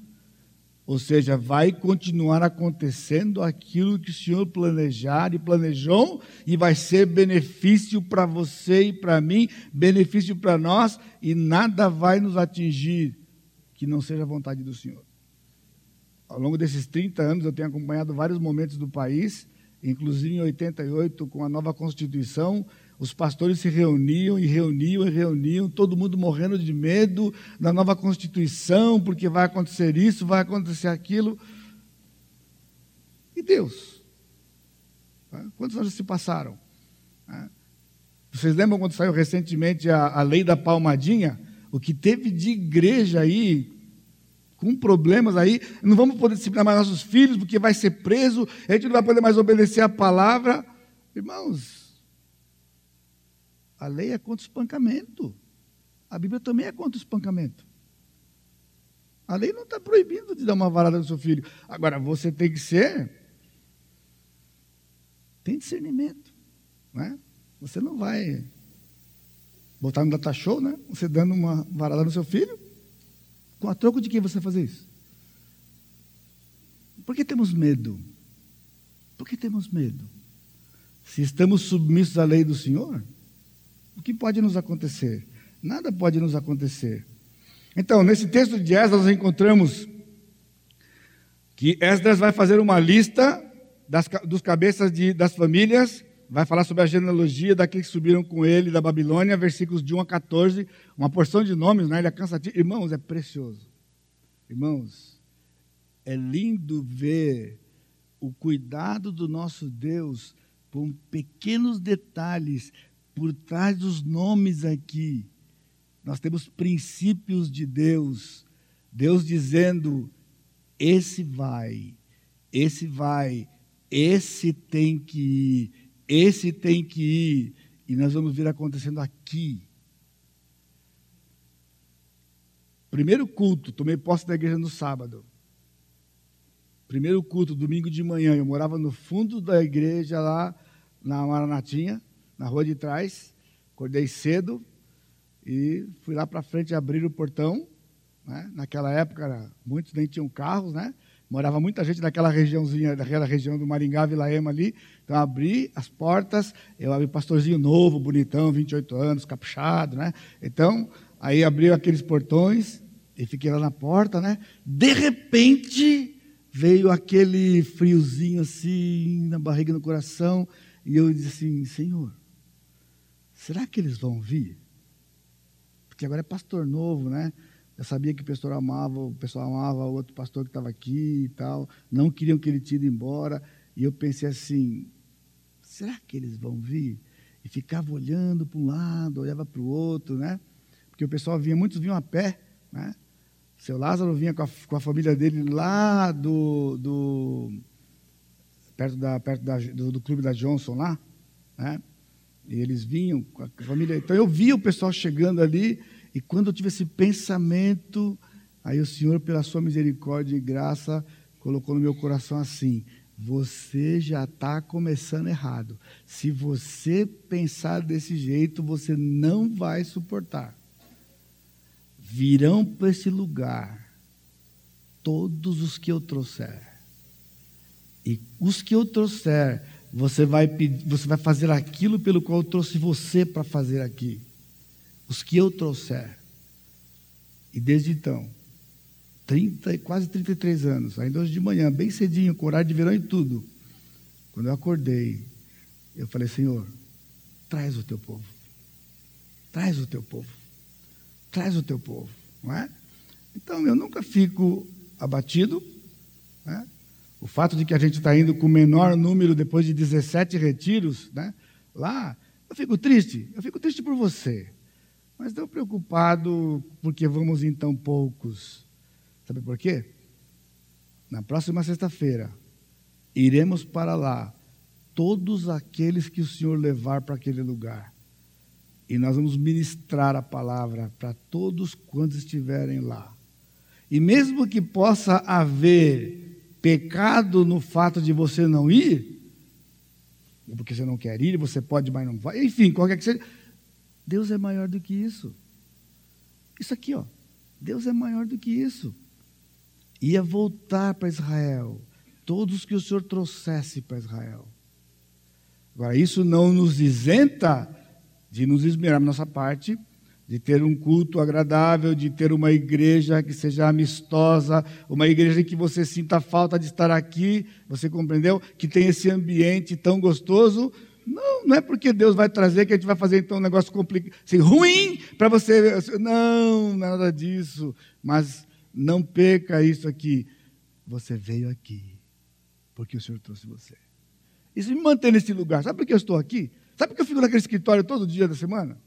Ou seja, vai continuar acontecendo aquilo que o Senhor planejar e planejou, e vai ser benefício para você e para mim, benefício para nós, e nada vai nos atingir que não seja a vontade do Senhor. Ao longo desses 30 anos, eu tenho acompanhado vários momentos do país, inclusive em 88, com a nova Constituição, os pastores se reuniam e reuniam e reuniam, todo mundo morrendo de medo da nova Constituição, porque vai acontecer isso, vai acontecer aquilo. E Deus? Quantos anos se passaram? Vocês lembram quando saiu recentemente a, a lei da palmadinha? O que teve de igreja aí, com problemas aí, não vamos poder disciplinar mais nossos filhos, porque vai ser preso, a gente não vai poder mais obedecer a palavra. Irmãos, a lei é contra o espancamento. A Bíblia também é contra o espancamento. A lei não está proibindo de dar uma varada no seu filho. Agora, você tem que ser. Tem discernimento. Né? Você não vai botar no data show, né? Você dando uma varada no seu filho. Com a troco de quem você fazer isso? Por que temos medo? Por que temos medo? Se estamos submissos à lei do Senhor, o que pode nos acontecer? Nada pode nos acontecer. Então, nesse texto de Esdras, nós encontramos que Esdras vai fazer uma lista das, dos cabeças de, das famílias, vai falar sobre a genealogia daqueles que subiram com ele da Babilônia, versículos de 1 a 14, uma porção de nomes, né? ele é cansativo. Irmãos, é precioso. Irmãos, é lindo ver o cuidado do nosso Deus com pequenos detalhes por trás dos nomes aqui, nós temos princípios de Deus. Deus dizendo: esse vai, esse vai, esse tem que ir, esse tem que ir. E nós vamos ver acontecendo aqui. Primeiro culto, tomei posse da igreja no sábado. Primeiro culto, domingo de manhã. Eu morava no fundo da igreja lá na Maranatinha na rua de trás. Acordei cedo e fui lá para frente abrir o portão. Né? Naquela época, muitos nem tinham carros, né? Morava muita gente daquela regiãozinha, daquela região do Maringá, Vila Ema ali. Então, abri as portas, eu abri pastorzinho novo, bonitão, 28 anos, capuchado, né? Então, aí abri aqueles portões e fiquei lá na porta, né? De repente, veio aquele friozinho assim, na barriga, no coração, e eu disse assim, Senhor, será que eles vão vir? Porque agora é pastor novo, né? Eu sabia que o pastor amava, o pessoal amava o outro pastor que estava aqui e tal. Não queriam que ele tinha ido embora. E eu pensei assim: será que eles vão vir? E ficava olhando para um lado, olhava para o outro, né? Porque o pessoal vinha, muitos vinham a pé, né? Seu Lázaro vinha com a, com a família dele lá do, do perto, da, perto da, do, do, clube da Johnson lá, né? E eles vinham com a família. Então eu via o pessoal chegando ali e quando eu tive esse pensamento, aí o Senhor, pela sua misericórdia e graça, colocou no meu coração assim: você já está começando errado. Se você pensar desse jeito, você não vai suportar. Virão para esse lugar todos os que eu trouxer. E os que eu trouxer, você vai, pedir, você vai fazer aquilo pelo qual eu trouxe você para fazer aqui os que eu trouxer. E desde então, 30, quase 33 anos, ainda hoje de manhã, bem cedinho, com horário de verão e tudo, quando eu acordei, eu falei, Senhor, traz o teu povo. Traz o teu povo. Traz o teu povo, não é? Então, eu nunca fico abatido, né? O fato de que a gente está indo com o menor número depois de 17 retiros, né? Lá, eu fico triste. Eu fico triste por você. Mas estou preocupado porque vamos em tão poucos. Sabe por quê? Na próxima sexta-feira, iremos para lá todos aqueles que o Senhor levar para aquele lugar. E nós vamos ministrar a palavra para todos quantos estiverem lá. E mesmo que possa haver pecado no fato de você não ir, porque você não quer ir, você pode, mas não vai, enfim, qualquer que seja, Deus é maior do que isso. Isso aqui, ó. Deus é maior do que isso. Ia voltar para Israel. Todos que o Senhor trouxesse para Israel. Agora, isso não nos isenta de nos esmerar nossa parte, de ter um culto agradável, de ter uma igreja que seja amistosa, uma igreja em que você sinta falta de estar aqui, você compreendeu? Que tem esse ambiente tão gostoso, não, não é porque Deus vai trazer que a gente vai fazer então um negócio complicado, assim, ruim para você. Não, nada disso. Mas não perca isso aqui. Você veio aqui porque o Senhor trouxe você. Isso me mantém nesse lugar. Sabe por que eu estou aqui? Sabe por que eu fico naquele escritório todo dia da semana?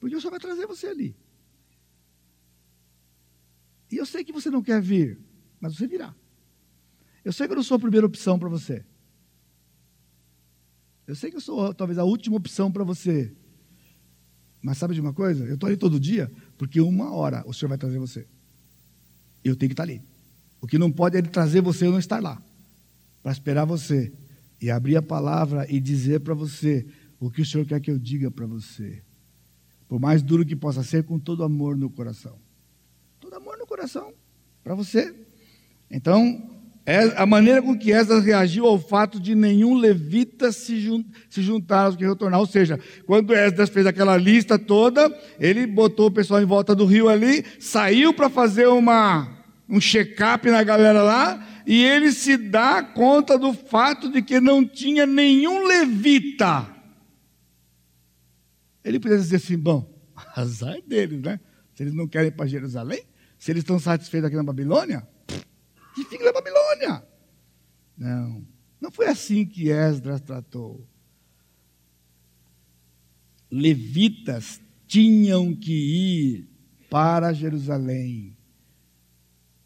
Porque o Senhor vai trazer você ali. E eu sei que você não quer vir, mas você virá. Eu sei que eu não sou a primeira opção para você. Eu sei que eu sou talvez a última opção para você. Mas sabe de uma coisa? Eu estou ali todo dia, porque uma hora o Senhor vai trazer você. Eu tenho que estar ali. O que não pode é ele trazer você e não estar lá. Para esperar você. E abrir a palavra e dizer para você o que o Senhor quer que eu diga para você. Por mais duro que possa ser, com todo amor no coração. Todo amor no coração. Para você. Então, é a maneira com que Esdras reagiu ao fato de nenhum levita se, jun se juntar aos que retornar. Ou seja, quando Esdras fez aquela lista toda, ele botou o pessoal em volta do rio ali, saiu para fazer uma, um check-up na galera lá, e ele se dá conta do fato de que não tinha nenhum levita. Ele podia dizer assim: bom, azar deles, né? Se eles não querem ir para Jerusalém, se eles estão satisfeitos aqui na Babilônia, que fique na Babilônia. Não, não foi assim que Esdras tratou. Levitas tinham que ir para Jerusalém.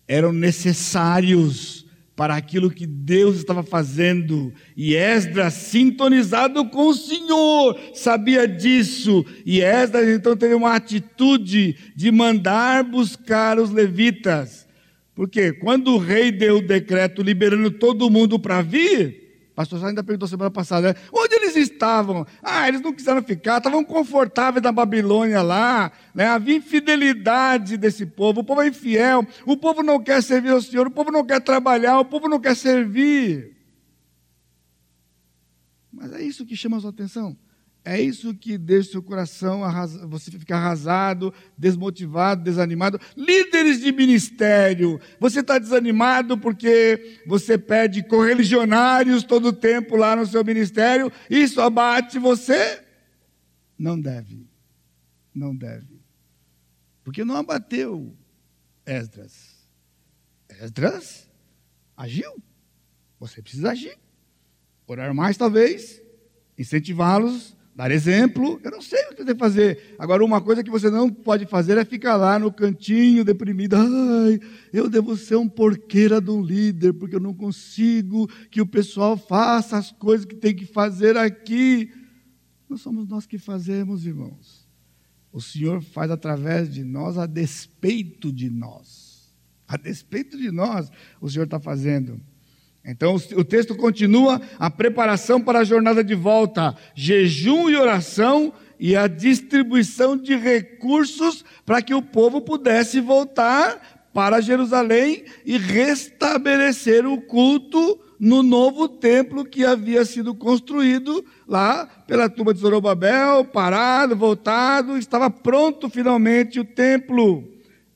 Eram necessários para aquilo que Deus estava fazendo. E Esdras, sintonizado com o Senhor, sabia disso. E Esdras então teve uma atitude de mandar buscar os levitas. Porque quando o rei deu o decreto liberando todo mundo para vir, pastor Sá ainda perguntou semana passada, né? onde eles estavam? Ah, eles não quiseram ficar, estavam confortáveis na Babilônia lá, né? havia infidelidade desse povo, o povo é infiel, o povo não quer servir ao Senhor, o povo não quer trabalhar, o povo não quer servir. Mas é isso que chama a sua atenção. É isso que deixa o seu coração, você fica arrasado, desmotivado, desanimado. Líderes de ministério, você está desanimado porque você pede correligionários todo o tempo lá no seu ministério, isso abate você? Não deve, não deve. Porque não abateu Esdras. Esdras agiu. Você precisa agir. Orar mais, talvez, incentivá-los, dar exemplo. Eu não sei o que você fazer. Agora, uma coisa que você não pode fazer é ficar lá no cantinho, deprimido. Ai, eu devo ser um porqueira de um líder, porque eu não consigo que o pessoal faça as coisas que tem que fazer aqui. Não somos nós que fazemos, irmãos. O Senhor faz através de nós, a despeito de nós. A despeito de nós, o Senhor está fazendo. Então o texto continua a preparação para a jornada de volta, jejum e oração e a distribuição de recursos para que o povo pudesse voltar para Jerusalém e restabelecer o culto no novo templo que havia sido construído lá pela turma de Zorobabel, parado, voltado, estava pronto finalmente o templo.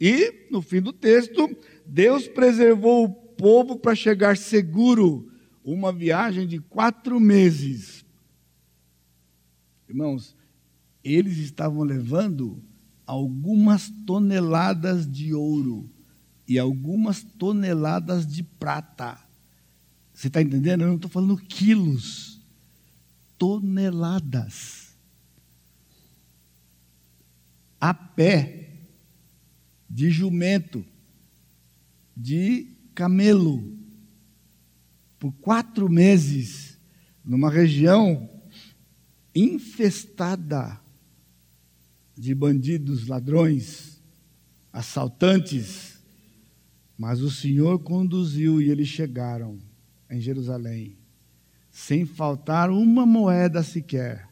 E, no fim do texto, Deus preservou povo para chegar seguro. Uma viagem de quatro meses. Irmãos, eles estavam levando algumas toneladas de ouro e algumas toneladas de prata. Você está entendendo? Eu não estou falando quilos, toneladas. A pé, de jumento, de camelo por quatro meses numa região infestada de bandidos, ladrões, assaltantes. Mas o Senhor conduziu e eles chegaram em Jerusalém, sem faltar uma moeda sequer,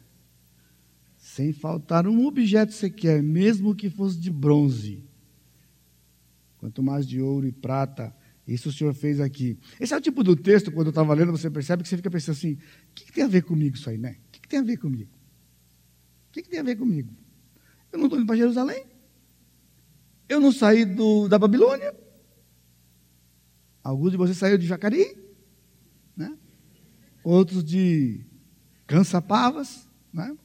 sem faltar um objeto sequer, mesmo que fosse de bronze, quanto mais de ouro e prata isso o Senhor fez aqui. Esse é o tipo do texto, quando eu estava lendo, você percebe que você fica pensando assim: o que, que tem a ver comigo isso aí, né? O que, que tem a ver comigo? O que, que tem a ver comigo? Eu não estou indo para Jerusalém. Eu não saí do, da Babilônia. Alguns de vocês saíram de Jacareí, né? outros de Cansapavas, né?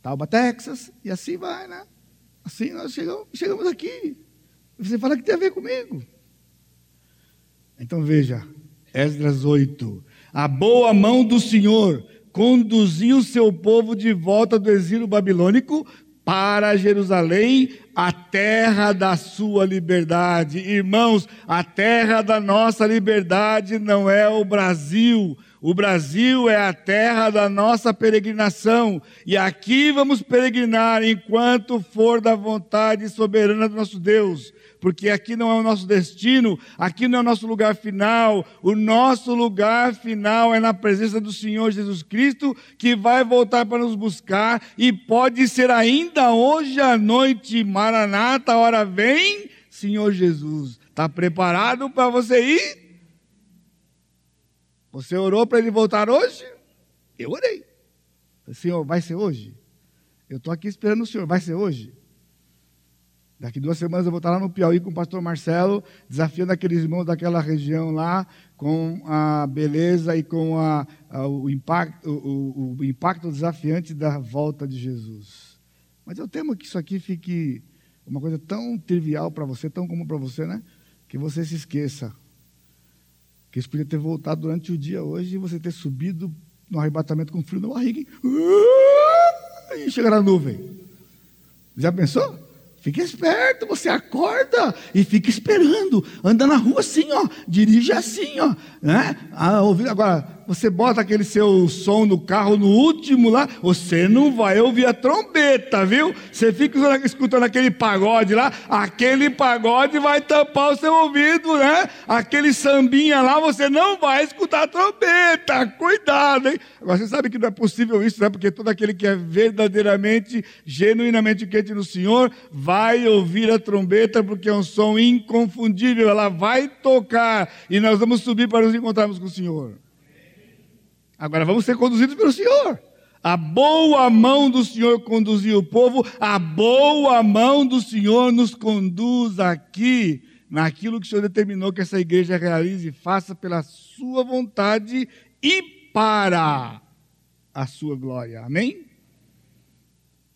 Tauba, Texas, e assim vai, né? Assim nós chegamos, chegamos aqui. Você fala que tem a ver comigo. Então veja, Esdras 8. A boa mão do Senhor conduziu seu povo de volta do exílio babilônico para Jerusalém, a terra da sua liberdade. Irmãos, a terra da nossa liberdade não é o Brasil. O Brasil é a terra da nossa peregrinação. E aqui vamos peregrinar enquanto for da vontade soberana do nosso Deus porque aqui não é o nosso destino, aqui não é o nosso lugar final. O nosso lugar final é na presença do Senhor Jesus Cristo, que vai voltar para nos buscar e pode ser ainda hoje à noite. Maranata, hora vem, Senhor Jesus. Está preparado para você ir? Você orou para ele voltar hoje? Eu orei. Senhor, vai ser hoje? Eu estou aqui esperando o Senhor, vai ser hoje? Daqui duas semanas eu vou estar lá no Piauí com o pastor Marcelo, desafiando aqueles irmãos daquela região lá, com a beleza e com a, a, o, impacto, o, o, impacto desafiante da volta de Jesus. Mas eu temo que isso aqui fique uma coisa tão trivial para você, tão comum para você, né? Que você se esqueça. Que isso podia ter voltado durante o dia hoje e você ter subido no arrebatamento com frio na barriga e chegar na nuvem. Já pensou? Fique esperto, você acorda e fica esperando. Anda na rua assim, ó. Dirige assim, ó. Né? Ah, agora, você bota aquele seu som no carro no último lá, você não vai ouvir a trombeta, viu? Você fica escutando aquele pagode lá, aquele pagode vai tampar o seu ouvido, né? Aquele sambinha lá, você não vai escutar a trombeta. Cuidado, hein? Agora, você sabe que não é possível isso, né? Porque todo aquele que é verdadeiramente, genuinamente quente no Senhor, vai ouvir a trombeta, porque é um som inconfundível, ela vai tocar e nós vamos subir para nos encontrarmos com o Senhor. Agora vamos ser conduzidos pelo Senhor. A boa mão do Senhor conduziu o povo, a boa mão do Senhor nos conduz aqui, naquilo que o Senhor determinou que essa igreja realize e faça pela sua vontade e para a sua glória. Amém?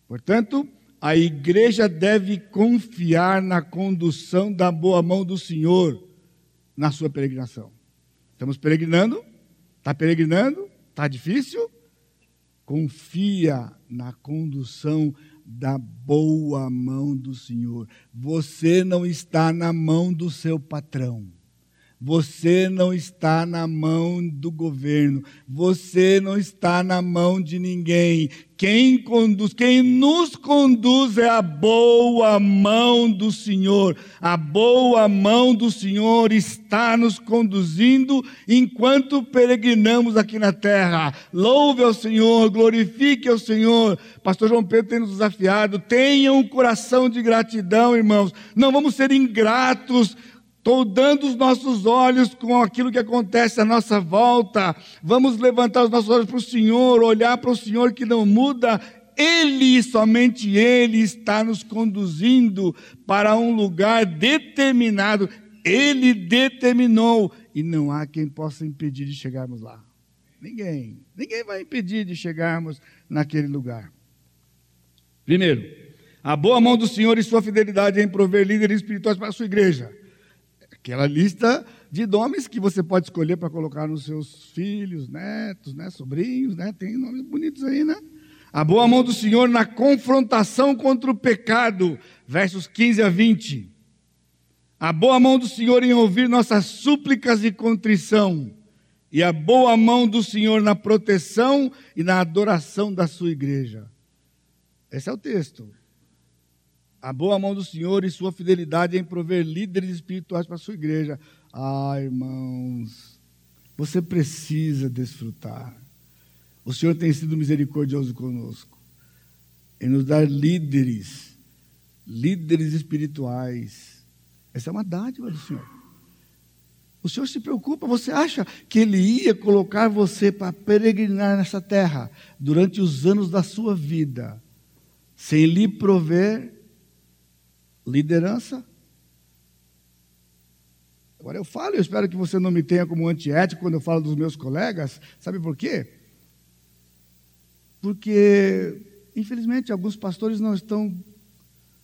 Portanto, a igreja deve confiar na condução da boa mão do Senhor na sua peregrinação. Estamos peregrinando? Está peregrinando? Está difícil? Confia na condução da boa mão do Senhor. Você não está na mão do seu patrão. Você não está na mão do governo, você não está na mão de ninguém. Quem conduz, quem nos conduz é a boa mão do Senhor. A boa mão do Senhor está nos conduzindo enquanto peregrinamos aqui na terra. Louve ao Senhor, glorifique ao Senhor. Pastor João Pedro tem nos desafiado. Tenha um coração de gratidão, irmãos. Não vamos ser ingratos toldando os nossos olhos com aquilo que acontece à nossa volta. Vamos levantar os nossos olhos para o Senhor, olhar para o Senhor que não muda. Ele, somente Ele, está nos conduzindo para um lugar determinado. Ele determinou e não há quem possa impedir de chegarmos lá. Ninguém. Ninguém vai impedir de chegarmos naquele lugar. Primeiro, a boa mão do Senhor e sua fidelidade em prover líderes espirituais para a sua igreja. Aquela lista de nomes que você pode escolher para colocar nos seus filhos, netos, né, sobrinhos, né? Tem nomes bonitos aí, né? A boa mão do Senhor na confrontação contra o pecado, versos 15 a 20. A boa mão do Senhor em ouvir nossas súplicas e contrição. E a boa mão do Senhor na proteção e na adoração da sua igreja. Esse é o texto a boa mão do Senhor e sua fidelidade em prover líderes espirituais para a sua igreja. Ah, irmãos, você precisa desfrutar. O Senhor tem sido misericordioso conosco em nos dar líderes, líderes espirituais. Essa é uma dádiva do Senhor. O Senhor se preocupa, você acha que Ele ia colocar você para peregrinar nessa terra durante os anos da sua vida, sem lhe prover liderança. Agora eu falo, eu espero que você não me tenha como antiético quando eu falo dos meus colegas. Sabe por quê? Porque, infelizmente, alguns pastores não estão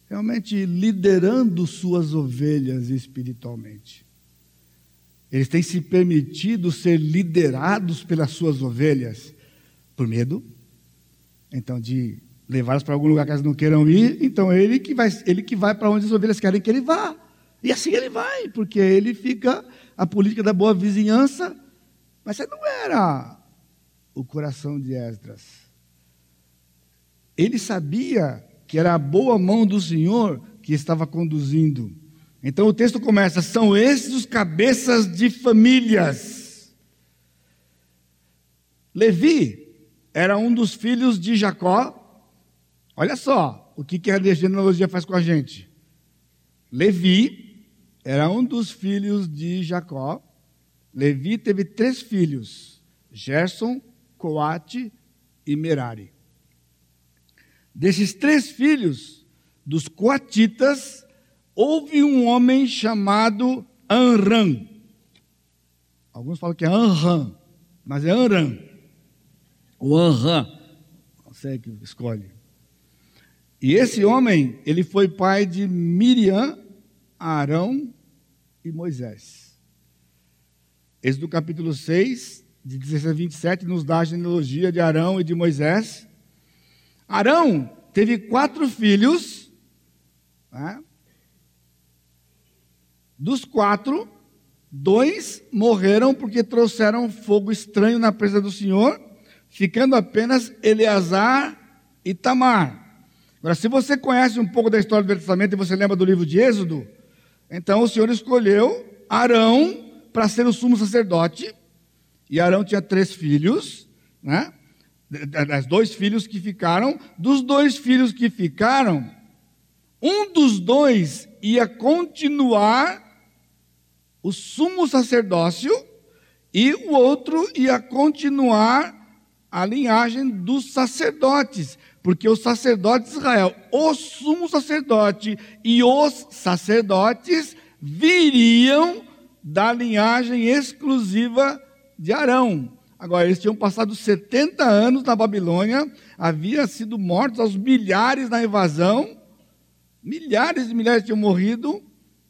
realmente liderando suas ovelhas espiritualmente. Eles têm se permitido ser liderados pelas suas ovelhas por medo, então, de levá-las para algum lugar que elas não queiram ir, então ele que vai, ele que vai para onde as ovelhas querem que ele vá. E assim ele vai, porque ele fica a política da boa vizinhança, mas esse não era o coração de Esdras. Ele sabia que era a boa mão do Senhor que estava conduzindo. Então o texto começa: são esses os cabeças de famílias. Levi era um dos filhos de Jacó, Olha só o que, que a genealogia faz com a gente. Levi era um dos filhos de Jacó. Levi teve três filhos: Gerson, Coate e Merari. Desses três filhos, dos coatitas, houve um homem chamado Anram. Alguns falam que é Anram, mas é Anram. O Anram, sei que escolhe. E esse homem, ele foi pai de Miriam, Arão e Moisés. Esse do capítulo 6, de 16 a 27, nos dá a genealogia de Arão e de Moisés. Arão teve quatro filhos. Né? Dos quatro, dois morreram porque trouxeram fogo estranho na presença do Senhor, ficando apenas Eleazar e Tamar. Agora, se você conhece um pouco da história do Velho Testamento e você lembra do livro de Êxodo, então o Senhor escolheu Arão para ser o sumo sacerdote. E Arão tinha três filhos, né? Das dois filhos que ficaram, dos dois filhos que ficaram, um dos dois ia continuar o sumo sacerdócio e o outro ia continuar a linhagem dos sacerdotes porque o sacerdote de Israel, o sumo sacerdote e os sacerdotes viriam da linhagem exclusiva de Arão. Agora, eles tinham passado 70 anos na Babilônia, haviam sido mortos aos milhares na invasão, milhares e milhares tinham morrido,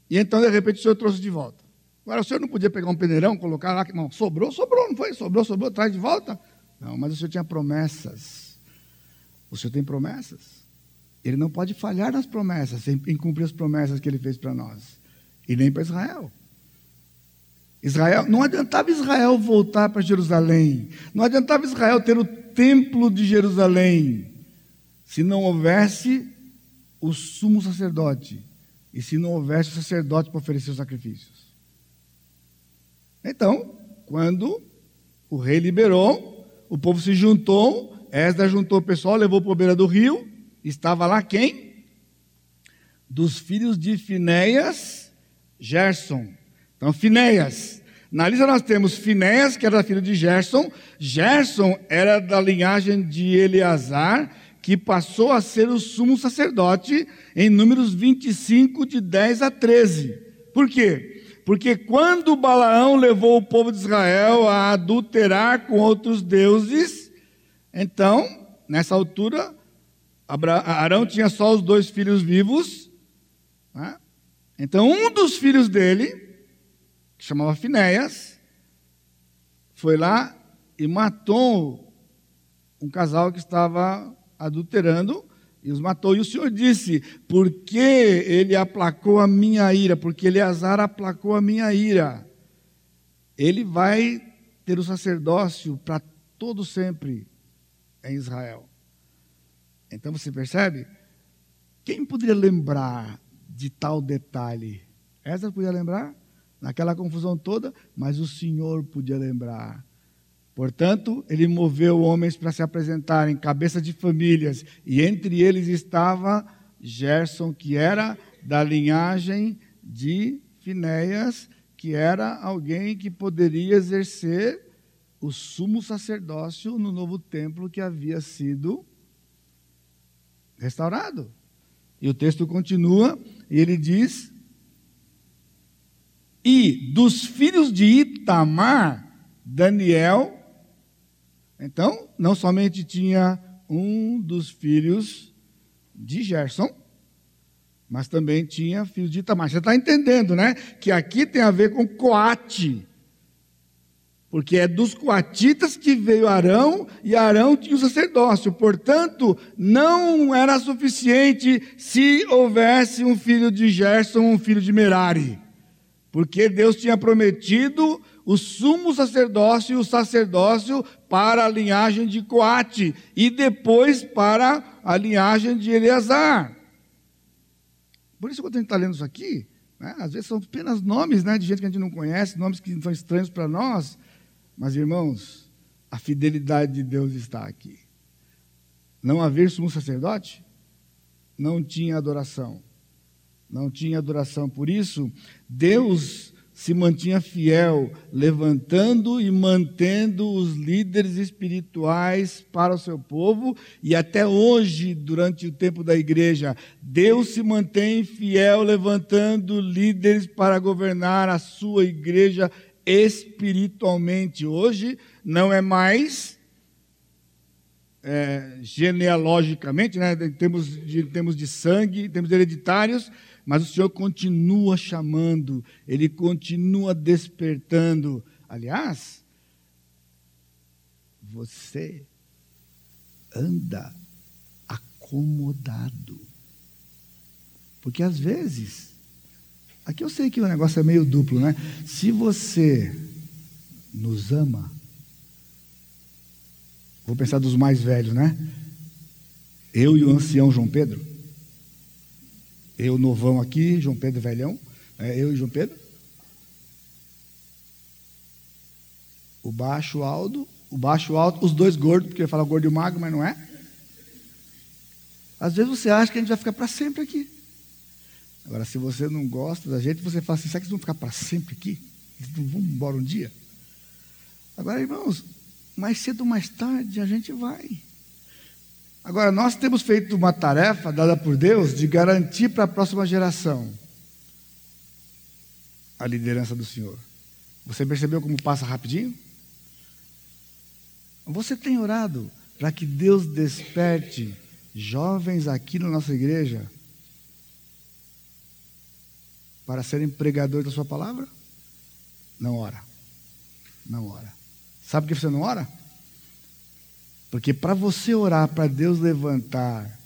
e então, de repente, o Senhor trouxe de volta. Agora, o Senhor não podia pegar um peneirão, colocar lá, não, sobrou, sobrou, não foi? Sobrou, sobrou, traz de volta? Não, mas o Senhor tinha promessas. O Senhor tem promessas. Ele não pode falhar nas promessas, em cumprir as promessas que ele fez para nós. E nem para Israel. Israel, não adiantava Israel voltar para Jerusalém. Não adiantava Israel ter o templo de Jerusalém se não houvesse o sumo sacerdote e se não houvesse o sacerdote para oferecer os sacrifícios. Então, quando o rei liberou, o povo se juntou, Esdras juntou o pessoal, levou para a beira do rio, estava lá quem? Dos filhos de Finéias, Gerson. Então, Finéias. Na lista nós temos Finéias, que era filho de Gerson. Gerson era da linhagem de Eleazar, que passou a ser o sumo sacerdote em Números 25, de 10 a 13. Por quê? Porque quando Balaão levou o povo de Israel a adulterar com outros deuses, então, nessa altura, Arão tinha só os dois filhos vivos. Né? Então, um dos filhos dele, que chamava Finéias, foi lá e matou um casal que estava adulterando e os matou. E o Senhor disse: Porque ele aplacou a minha ira, porque Eleazar aplacou a minha ira, ele vai ter o sacerdócio para todo sempre em Israel. Então você percebe? Quem poderia lembrar de tal detalhe? Essa podia lembrar? Naquela confusão toda, mas o Senhor podia lembrar. Portanto, ele moveu homens para se apresentarem, cabeça de famílias, e entre eles estava Gerson, que era da linhagem de Finéias, que era alguém que poderia exercer o sumo sacerdócio no novo templo que havia sido restaurado. E o texto continua, e ele diz: E dos filhos de Itamar, Daniel, então, não somente tinha um dos filhos de Gerson, mas também tinha filhos de Itamar. Você está entendendo, né? Que aqui tem a ver com Coate. Porque é dos coatitas que veio Arão, e Arão tinha o sacerdócio. Portanto, não era suficiente se houvesse um filho de Gerson, um filho de Merari. Porque Deus tinha prometido o sumo sacerdócio e o sacerdócio para a linhagem de Coate e depois para a linhagem de Eleazar. Por isso, quando a gente está lendo isso aqui, né, às vezes são apenas nomes né, de gente que a gente não conhece, nomes que são estranhos para nós, mas irmãos, a fidelidade de Deus está aqui. Não haver sumo sacerdote, não tinha adoração. Não tinha adoração. Por isso, Deus se mantinha fiel, levantando e mantendo os líderes espirituais para o seu povo, e até hoje, durante o tempo da igreja, Deus se mantém fiel, levantando líderes para governar a sua igreja espiritualmente. Hoje não é mais é, genealogicamente, né, em, termos de, em termos de sangue, em termos hereditários, mas o Senhor continua chamando, Ele continua despertando. Aliás, você anda acomodado. Porque às vezes, aqui eu sei que o negócio é meio duplo, né? Se você nos ama, vou pensar dos mais velhos, né? Eu e o ancião João Pedro. Eu novão aqui, João Pedro velhão, é, eu e João Pedro. O baixo alto, o baixo alto, os dois gordos, porque eu ia falar gordo e magro, mas não é. Às vezes você acha que a gente vai ficar para sempre aqui. Agora, se você não gosta da gente, você fala assim: será que eles vão ficar para sempre aqui? Eles não vão embora um dia? Agora, irmãos, mais cedo ou mais tarde a gente vai. Agora, nós temos feito uma tarefa dada por Deus de garantir para a próxima geração a liderança do Senhor. Você percebeu como passa rapidinho? Você tem orado para que Deus desperte jovens aqui na nossa igreja para serem pregadores da sua palavra? Não ora. Não ora. Sabe por que você não ora? Porque para você orar para Deus levantar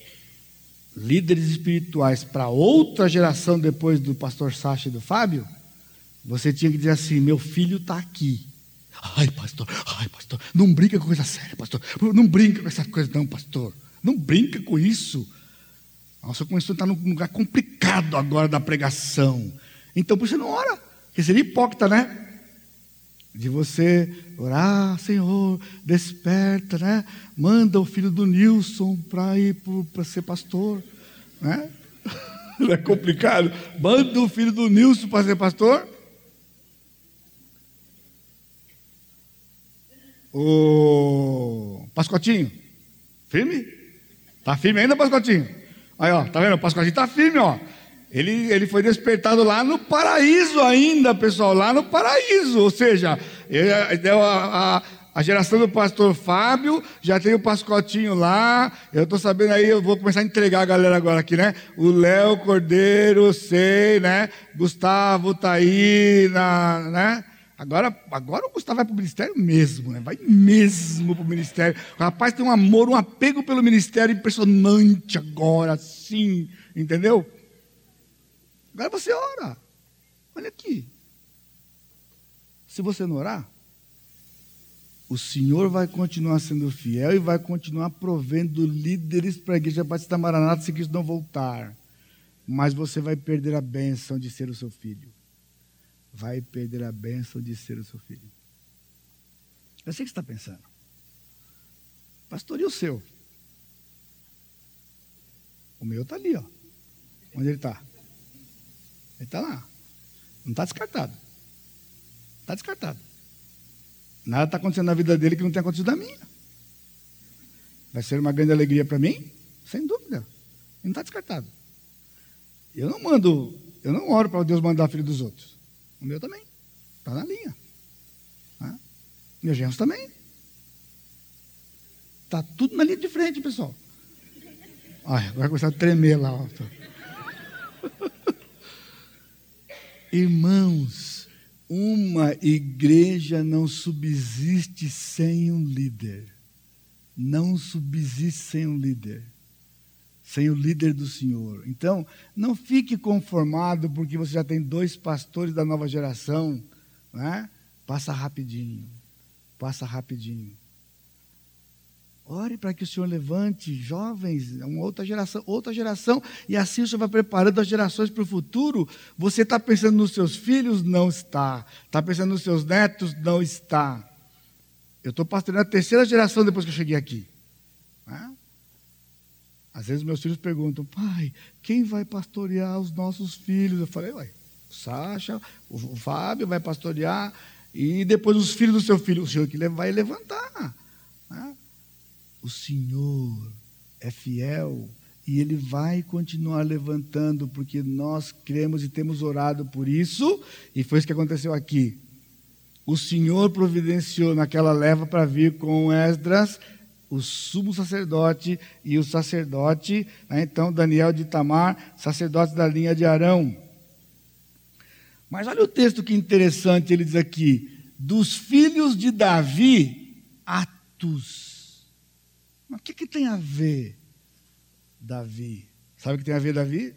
líderes espirituais para outra geração depois do pastor Sacha e do Fábio, você tinha que dizer assim: meu filho está aqui. Ai, pastor, ai, pastor, não brinca com coisa séria, pastor. Não brinca com essa coisa, não, pastor. Não brinca com isso. Nossa, começou a estar num lugar complicado agora da pregação. Então, por isso não ora. Porque seria hipócrita, né? De você orar, Senhor, desperta, né? Manda o filho do Nilson para ir para ser pastor, né? Não é complicado? Manda o filho do Nilson para ser pastor. O Pascotinho, firme? Tá firme ainda, Pascotinho? Aí, ó, tá vendo? O Pascotinho tá firme, ó. Ele, ele foi despertado lá no paraíso ainda, pessoal, lá no paraíso. Ou seja, ele, a, a, a geração do pastor Fábio, já tem o Pascotinho lá. Eu estou sabendo aí, eu vou começar a entregar a galera agora aqui, né? O Léo Cordeiro, sei, né? Gustavo tá aí, na, né? Agora, agora o Gustavo vai para o ministério mesmo, né? vai mesmo para o ministério. O rapaz tem um amor, um apego pelo ministério impressionante agora, sim, entendeu? Agora você ora. Olha aqui. Se você não orar, o Senhor vai continuar sendo fiel e vai continuar provendo líderes para a igreja Batista Maranata se Cristo não voltar. Mas você vai perder a bênção de ser o seu filho vai perder a bênção de ser o seu filho. Eu sei o que você está pensando. Pastor, e o seu? O meu está ali, ó. Onde ele está? Ele está lá. Não está descartado. Está descartado. Nada está acontecendo na vida dele que não tenha acontecido na minha. Vai ser uma grande alegria para mim? Sem dúvida. Ele não está descartado. Eu não mando, eu não oro para Deus mandar filho dos outros. O meu também. Está na linha. Né? Meus genros também. Está tudo na linha de frente, pessoal. Ai, vai começar a tremer lá. Irmãos, uma igreja não subsiste sem um líder. Não subsiste sem um líder sem o líder do Senhor. Então, não fique conformado porque você já tem dois pastores da nova geração, né? Passa rapidinho, passa rapidinho. Ore para que o Senhor levante jovens, uma outra geração, outra geração, e assim o Senhor vai preparando as gerações para o futuro. Você está pensando nos seus filhos? Não está. Está pensando nos seus netos? Não está. Eu estou pastoreando a terceira geração depois que eu cheguei aqui. Às vezes meus filhos perguntam, pai, quem vai pastorear os nossos filhos? Eu falei, uai, o Sacha, o Fábio vai pastorear, e depois os filhos do seu filho, o Senhor que vai levantar. Né? O Senhor é fiel e Ele vai continuar levantando, porque nós cremos e temos orado por isso, e foi isso que aconteceu aqui. O Senhor providenciou naquela leva para vir com Esdras o sumo sacerdote e o sacerdote, né, então Daniel de Tamar, sacerdote da linha de Arão. Mas olha o texto que interessante, ele diz aqui: dos filhos de Davi, Atos. Mas o que, que tem a ver Davi? Sabe o que tem a ver Davi?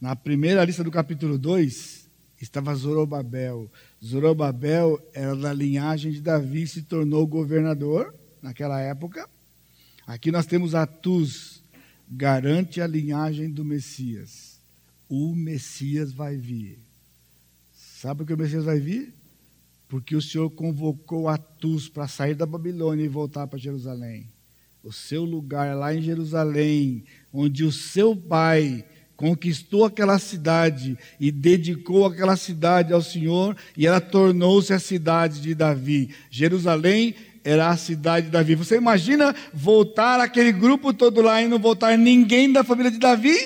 Na primeira lista do capítulo 2, estava Zorobabel. Zorobabel era da linhagem de Davi e se tornou governador naquela época. Aqui nós temos Atus, garante a linhagem do Messias. O Messias vai vir. Sabe por que o Messias vai vir? Porque o Senhor convocou Atus para sair da Babilônia e voltar para Jerusalém. O seu lugar é lá em Jerusalém, onde o seu pai conquistou aquela cidade e dedicou aquela cidade ao Senhor, e ela tornou-se a cidade de Davi. Jerusalém era a cidade de Davi. Você imagina voltar aquele grupo todo lá e não voltar ninguém da família de Davi?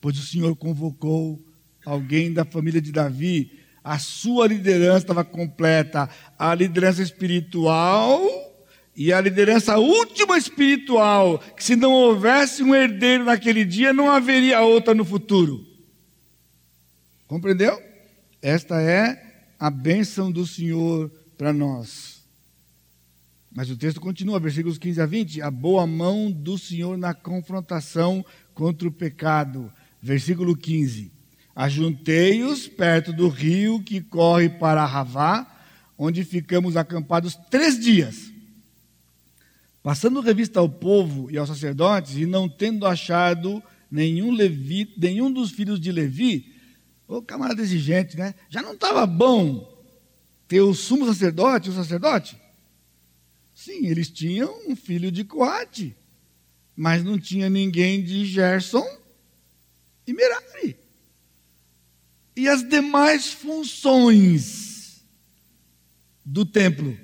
Pois o Senhor convocou alguém da família de Davi. A sua liderança estava completa, a liderança espiritual e a liderança última espiritual, que se não houvesse um herdeiro naquele dia, não haveria outra no futuro. Compreendeu? Esta é a bênção do Senhor para nós. Mas o texto continua, versículos 15 a 20. A boa mão do Senhor na confrontação contra o pecado. Versículo 15. Ajuntei-os perto do rio que corre para Ravá, onde ficamos acampados três dias. Passando revista ao povo e aos sacerdotes, e não tendo achado nenhum, Levi, nenhum dos filhos de Levi, ô camarada exigente, né? Já não estava bom ter o sumo sacerdote, o sacerdote? Sim, eles tinham um filho de Coate, mas não tinha ninguém de Gerson e Merari e as demais funções do templo,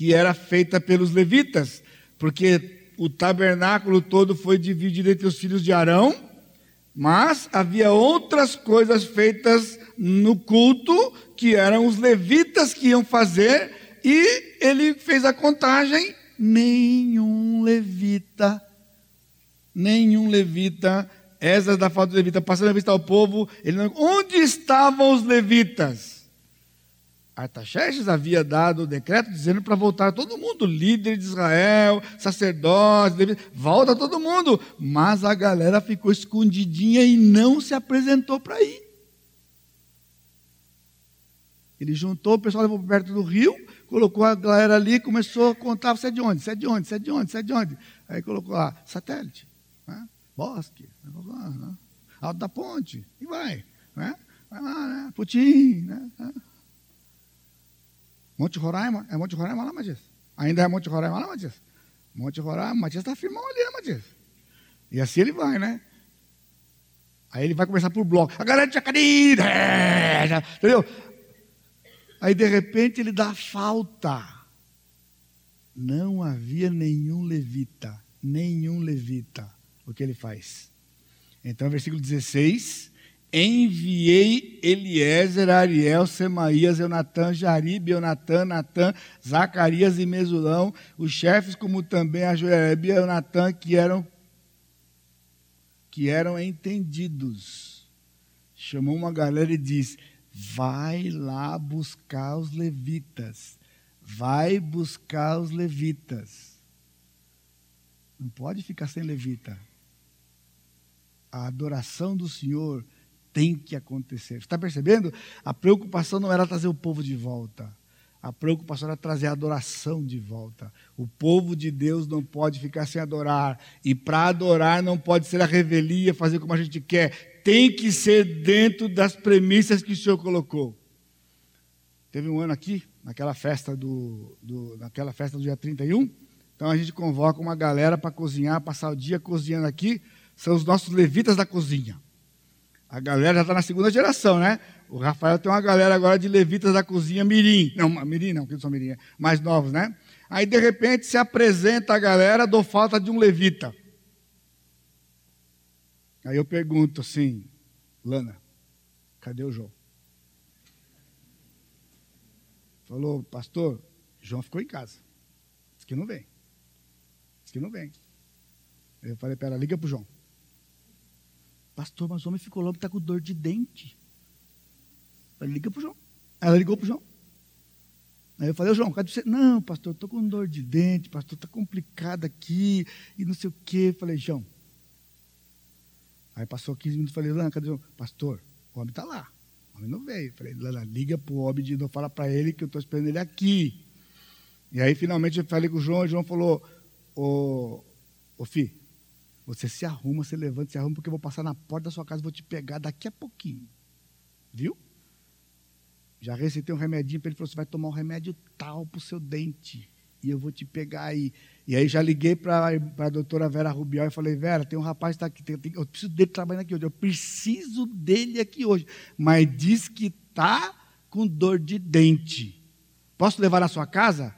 que era feita pelos levitas, porque o tabernáculo todo foi dividido entre os filhos de Arão, mas havia outras coisas feitas no culto que eram os levitas que iam fazer, e ele fez a contagem: nenhum levita, nenhum levita Esdras da falta dos levitas, passando a vista ao povo, ele não... onde estavam os levitas? Artaxerxes havia dado o decreto dizendo para voltar todo mundo, líder de Israel, sacerdotes, levitas, volta todo mundo. Mas a galera ficou escondidinha e não se apresentou para ir. Ele juntou o pessoal, levou perto do rio, colocou a galera ali, começou a contar, você é de onde, você é de onde, você é de onde, você é de onde. Aí colocou lá, satélite. Né? Bosque, né? Alto da Ponte, e vai. Né? Vai lá, né? Putim, né? Monte Roraima, é Monte Roraima lá, Matias? Ainda é Monte Roraima lá, Matias? Monte Roraima, Matias está firmão ali, né, Matias? E assim ele vai, né? Aí ele vai começar por bloco. A galera tinha caído, entendeu? Aí de repente ele dá falta. Não havia nenhum levita, nenhum levita o que ele faz. Então, versículo 16: Enviei Eliezer, Ariel, Semaías, Eunatã, Jaribe, Eunatã, Natã, Zacarias e Mesulão, os chefes, como também a Joerebe e Eunatã, que eram, que eram entendidos. Chamou uma galera e disse: Vai lá buscar os levitas. Vai buscar os levitas. Não pode ficar sem levita a adoração do Senhor tem que acontecer. Está percebendo? A preocupação não era trazer o povo de volta. A preocupação era trazer a adoração de volta. O povo de Deus não pode ficar sem adorar. E para adorar não pode ser a revelia, fazer como a gente quer. Tem que ser dentro das premissas que o Senhor colocou. Teve um ano aqui, naquela festa do, do, naquela festa do dia 31. Então a gente convoca uma galera para cozinhar, passar o dia cozinhando aqui são os nossos levitas da cozinha. A galera já está na segunda geração, né? O Rafael tem uma galera agora de levitas da cozinha mirim. Não, mirim não, que não são mirim, é mais novos, né? Aí, de repente, se apresenta a galera, dou falta de um levita. Aí eu pergunto assim, Lana, cadê o João? Falou, pastor, João ficou em casa. Diz que não vem. Diz que não vem. Eu falei, pera, liga para o João. Pastor, mas o homem ficou logo, está com dor de dente. Falei, liga para o João. Ela ligou para o João. Aí eu falei, João, cadê você? Não, pastor, estou com dor de dente, pastor, está complicado aqui, e não sei o quê. Falei, João. Aí passou 15 minutos, falei, Lana, cadê o João? Pastor, o homem está lá. O homem não veio. Falei, Lana, liga para o homem de novo, fala para ele que eu estou esperando ele aqui. E aí, finalmente, eu falei com o João, e o João falou, ô, ô Fi, você se arruma, você levanta, se arruma, porque eu vou passar na porta da sua casa vou te pegar daqui a pouquinho. Viu? Já receitei um remedinho para ele, falou, você vai tomar um remédio tal para o seu dente. E eu vou te pegar aí. E aí já liguei para a doutora Vera Rubial e falei, Vera, tem um rapaz que está aqui, tem, tem, eu preciso dele trabalhando aqui hoje. Eu preciso dele aqui hoje. Mas diz que está com dor de dente. Posso levar na sua casa?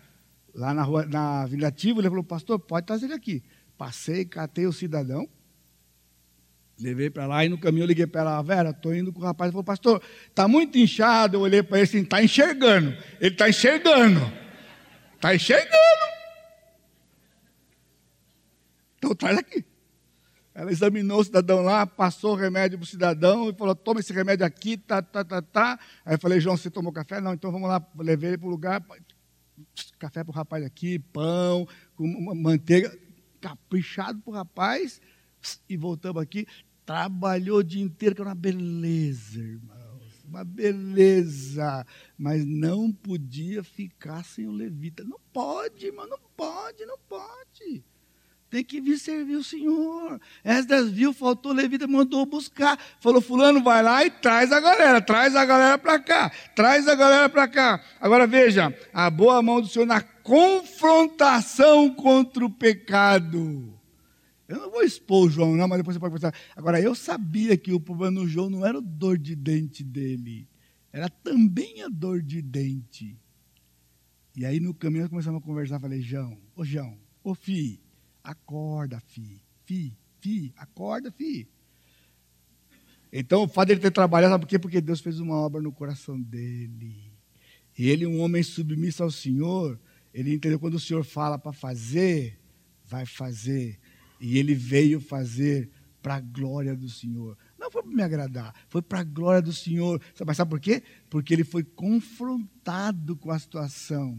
Lá na rua, na Vila Ativa, ele falou, pastor, pode trazer ele aqui. Passei, catei o cidadão. Levei para lá e no caminho eu liguei para ela, Vera, estou indo com o rapaz. Ele falou, pastor, está muito inchado. Eu olhei para ele assim, está enxergando. Ele está enxergando. Está enxergando. Então traz aqui. Ela examinou o cidadão lá, passou o remédio para o cidadão e falou: toma esse remédio aqui, tá, tá, tá, tá. Aí eu falei: João, você tomou café? Não, então vamos lá. Levei ele para o lugar. Café para o rapaz aqui, pão, manteiga. Caprichado para o rapaz. E voltamos aqui. Trabalhou o dia inteiro, que era uma beleza, irmãos. Uma beleza. Mas não podia ficar sem o levita. Não pode, irmão, não pode, não pode. Tem que vir servir o Senhor. Esdras viu, faltou levita, mandou buscar. Falou, fulano, vai lá e traz a galera, traz a galera para cá, traz a galera para cá. Agora veja, a boa mão do Senhor na confrontação contra o pecado. Eu não vou expor o João, não, mas depois você pode pensar. Agora, eu sabia que o problema no João não era o dor de dente dele, era também a dor de dente. E aí no caminho nós começamos a conversar, falei, João, ô João, ô Fi, Acorda, fi, fi, fi, acorda, fi. Então, o fato dele ter trabalhado, sabe por quê? Porque Deus fez uma obra no coração dele. E ele, um homem submisso ao Senhor, ele entendeu quando o Senhor fala para fazer, vai fazer. E ele veio fazer para a glória do Senhor. Não foi para me agradar, foi para a glória do Senhor. Mas sabe por quê? Porque ele foi confrontado com a situação.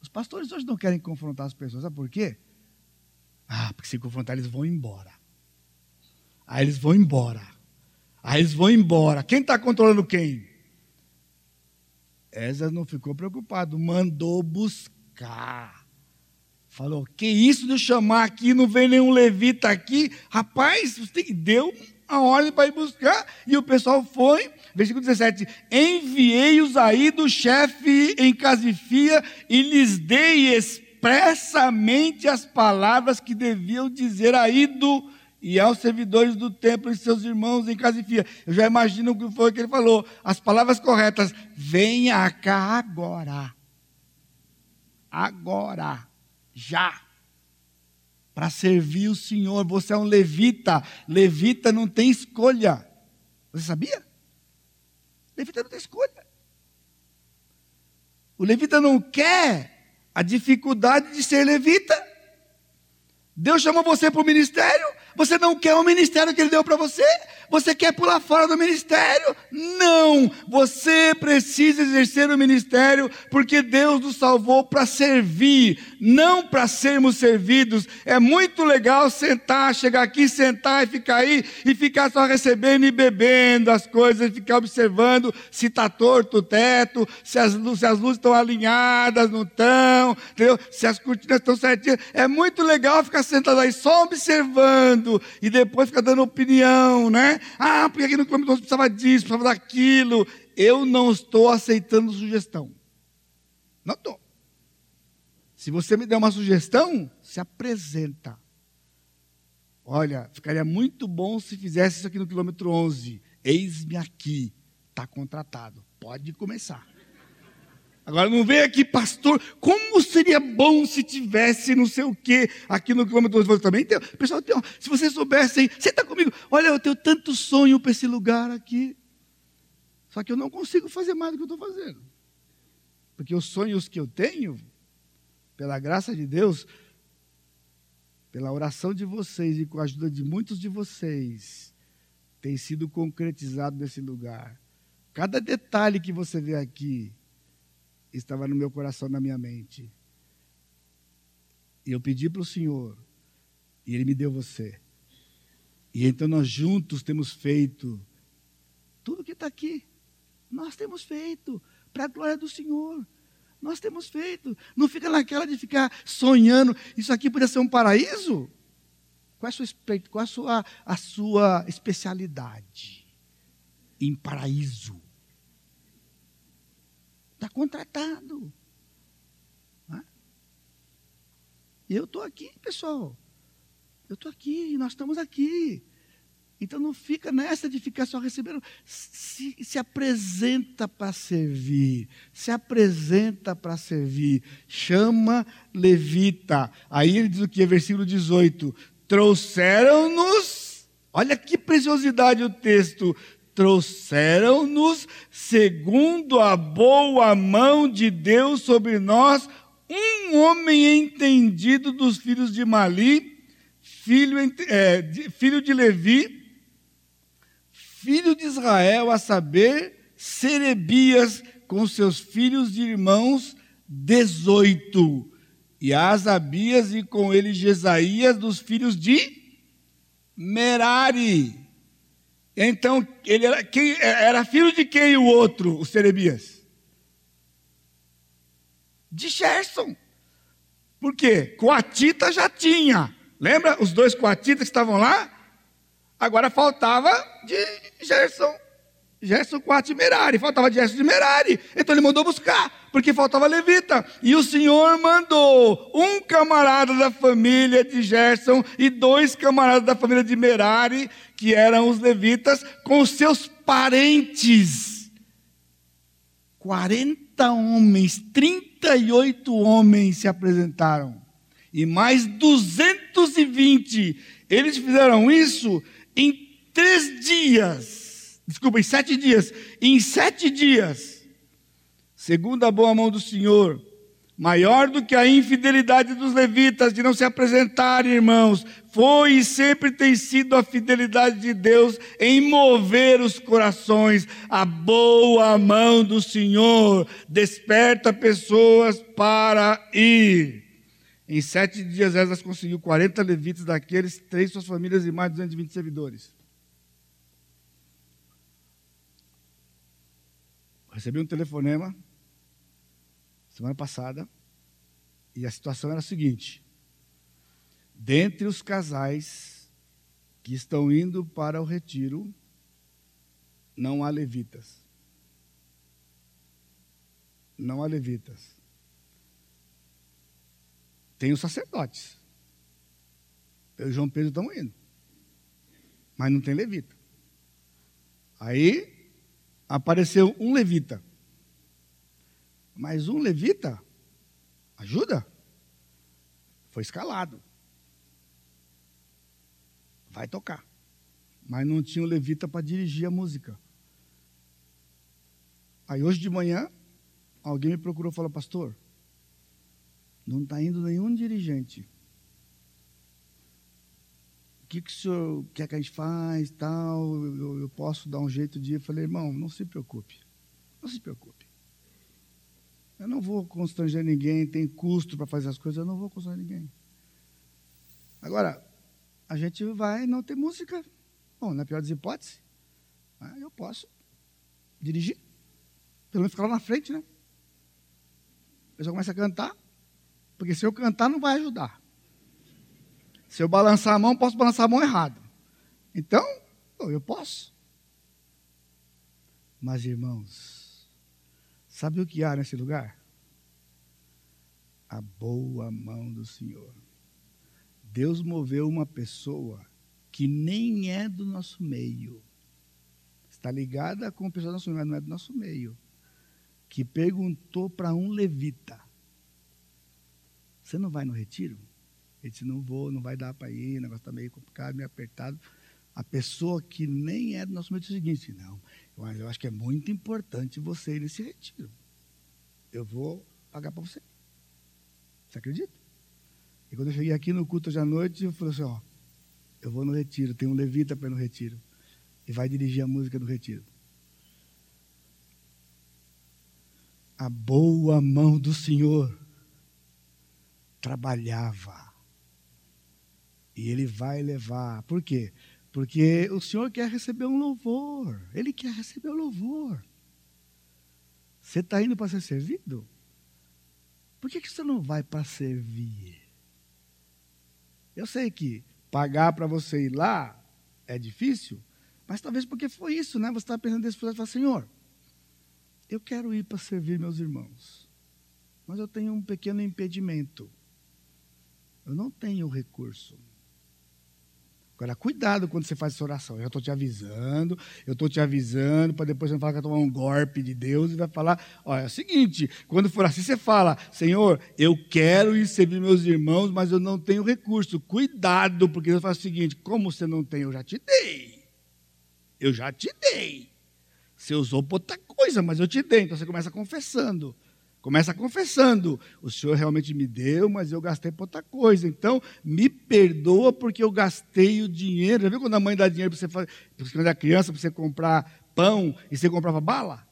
Os pastores hoje não querem confrontar as pessoas, sabe por quê? Ah, porque se confrontar, eles vão embora. Aí eles vão embora. Aí eles vão embora. Quem está controlando quem? Esdras não ficou preocupado, mandou buscar. Falou: Que isso de chamar aqui, não vem nenhum levita aqui. Rapaz, deu a ordem para ir buscar. E o pessoal foi. Versículo 17: Enviei-os aí do chefe em Casifia e lhes dei espírito expressamente as palavras que deviam dizer a Ido e aos servidores do templo e seus irmãos em Casifia. Eu já imagino o que foi que ele falou. As palavras corretas. Venha cá agora. Agora. Já. Para servir o Senhor. Você é um levita. Levita não tem escolha. Você sabia? Levita não tem escolha. O levita não quer a dificuldade de ser levita. Deus chamou você para o ministério, você não quer o ministério que Ele deu para você? Você quer pular fora do ministério? Não! Você precisa exercer o ministério porque Deus nos salvou para servir, não para sermos servidos. É muito legal sentar, chegar aqui, sentar e ficar aí e ficar só recebendo e bebendo as coisas, ficar observando se está torto o teto, se as, se as luzes estão alinhadas, não estão, se as cortinas estão certinhas. É muito legal ficar sentado aí só observando e depois ficar dando opinião, né? Ah, porque aqui no Clube precisava disso, precisava daquilo. Eu não estou aceitando sugestão. Não estou. Se você me der uma sugestão, se apresenta. Olha, ficaria muito bom se fizesse isso aqui no quilômetro 11. Eis-me aqui. Está contratado. Pode começar. Agora não vem aqui, pastor, como seria bom se tivesse não sei o quê aqui no quilômetro 12. Também tem, pessoal, tem, se vocês soubessem, senta comigo, olha, eu tenho tanto sonho para esse lugar aqui. Só que eu não consigo fazer mais do que eu estou fazendo. Porque os sonhos que eu tenho, pela graça de Deus, pela oração de vocês e com a ajuda de muitos de vocês, tem sido concretizado nesse lugar. Cada detalhe que você vê aqui, estava no meu coração, na minha mente. E eu pedi para o Senhor, e Ele me deu você. E então nós juntos temos feito tudo que está aqui. Nós temos feito para a glória do Senhor. Nós temos feito. Não fica naquela de ficar sonhando. Isso aqui poderia ser um paraíso? Qual é a sua, qual é a sua, a sua especialidade? Em paraíso. Está contratado. E eu estou aqui, pessoal. Eu estou aqui, nós estamos aqui. Então não fica nessa de ficar só recebendo. Se, se apresenta para servir. Se apresenta para servir. Chama levita. Aí ele diz o que? Versículo 18. Trouxeram-nos Olha que preciosidade o texto. Trouxeram-nos, segundo a boa mão de Deus sobre nós, um homem entendido dos filhos de Mali, filho, é, de, filho de Levi, filho de Israel, a saber, Serebias, com seus filhos de irmãos, dezoito. E Asabias e com ele Jesaías, dos filhos de Merari. Então, ele era, quem, era filho de quem o outro, o Serebias? De Gerson. Por quê? Coatita já tinha. Lembra os dois coatitas que estavam lá? Agora faltava de Gerson. Gerson Coate Merari. Faltava Gerson de Merari. Então ele mandou buscar, porque faltava levita. E o Senhor mandou um camarada da família de Gerson e dois camaradas da família de Merari, que eram os levitas, com seus parentes. 40 homens, 38 homens se apresentaram e mais 220. Eles fizeram isso em três dias. Desculpa, em sete dias. Em sete dias, segundo a boa mão do Senhor, maior do que a infidelidade dos levitas de não se apresentarem, irmãos, foi e sempre tem sido a fidelidade de Deus em mover os corações. A boa mão do Senhor desperta pessoas para ir. Em sete dias, Esdras conseguiu 40 levitas daqueles, três suas famílias e mais de 220 servidores. Recebi um telefonema semana passada e a situação era a seguinte: dentre os casais que estão indo para o retiro, não há levitas. Não há levitas. Tem os sacerdotes. Eu e João Pedro estão indo. Mas não tem levita. Aí apareceu um levita. Mas um levita ajuda? Foi escalado. Vai tocar. Mas não tinha o levita para dirigir a música. Aí hoje de manhã, alguém me procurou e falou, pastor, não está indo nenhum dirigente. O que, que o senhor quer que a gente faz, tal? Eu, eu posso dar um jeito de ir? Eu falei, irmão, não se preocupe. Não se preocupe. Eu não vou constranger ninguém, tem custo para fazer as coisas, eu não vou constranger ninguém. Agora, a gente vai não ter música. Bom, na pior das hipóteses, ah, eu posso dirigir. Pelo menos ficar lá na frente, né? A pessoa começa a cantar, porque se eu cantar, não vai ajudar. Se eu balançar a mão, posso balançar a mão errado. Então, eu posso. Mas, irmãos, sabe o que há nesse lugar? A boa mão do Senhor. Deus moveu uma pessoa que nem é do nosso meio. Está ligada com pessoas do nosso meio, mas não é do nosso meio. Que perguntou para um levita: você não vai no retiro? Ele disse, não vou, não vai dar para ir, o negócio está meio complicado, meio apertado. A pessoa que nem é do nosso meio disse o seguinte, não, mas eu acho que é muito importante você ir nesse retiro. Eu vou pagar para você. Você acredita? E quando eu cheguei aqui no culto hoje à noite, eu falei assim, ó, eu vou no retiro, tem um levita para ir no retiro. E vai dirigir a música do retiro. A boa mão do Senhor trabalhava. E ele vai levar. Por quê? Porque o Senhor quer receber um louvor. Ele quer receber o louvor. Você está indo para ser servido? Por que, que você não vai para servir? Eu sei que pagar para você ir lá é difícil, mas talvez porque foi isso, né? Você está pensando desse processo e fala, Senhor, eu quero ir para servir meus irmãos, mas eu tenho um pequeno impedimento. Eu não tenho recurso. Agora, cuidado quando você faz essa oração. Eu estou te avisando, eu estou te avisando, para depois você não falar que vai tomar um golpe de Deus e vai falar: olha, é o seguinte, quando for assim, você fala: Senhor, eu quero ir servir meus irmãos, mas eu não tenho recurso. Cuidado, porque Deus fala o seguinte: como você não tem, eu já te dei. Eu já te dei. Você usou outra coisa, mas eu te dei. Então você começa confessando. Começa confessando: o Senhor realmente me deu, mas eu gastei por outra coisa. Então, me perdoa porque eu gastei o dinheiro. Já viu quando a mãe dá dinheiro para você fazer, quando era criança, para você comprar pão e você comprava bala?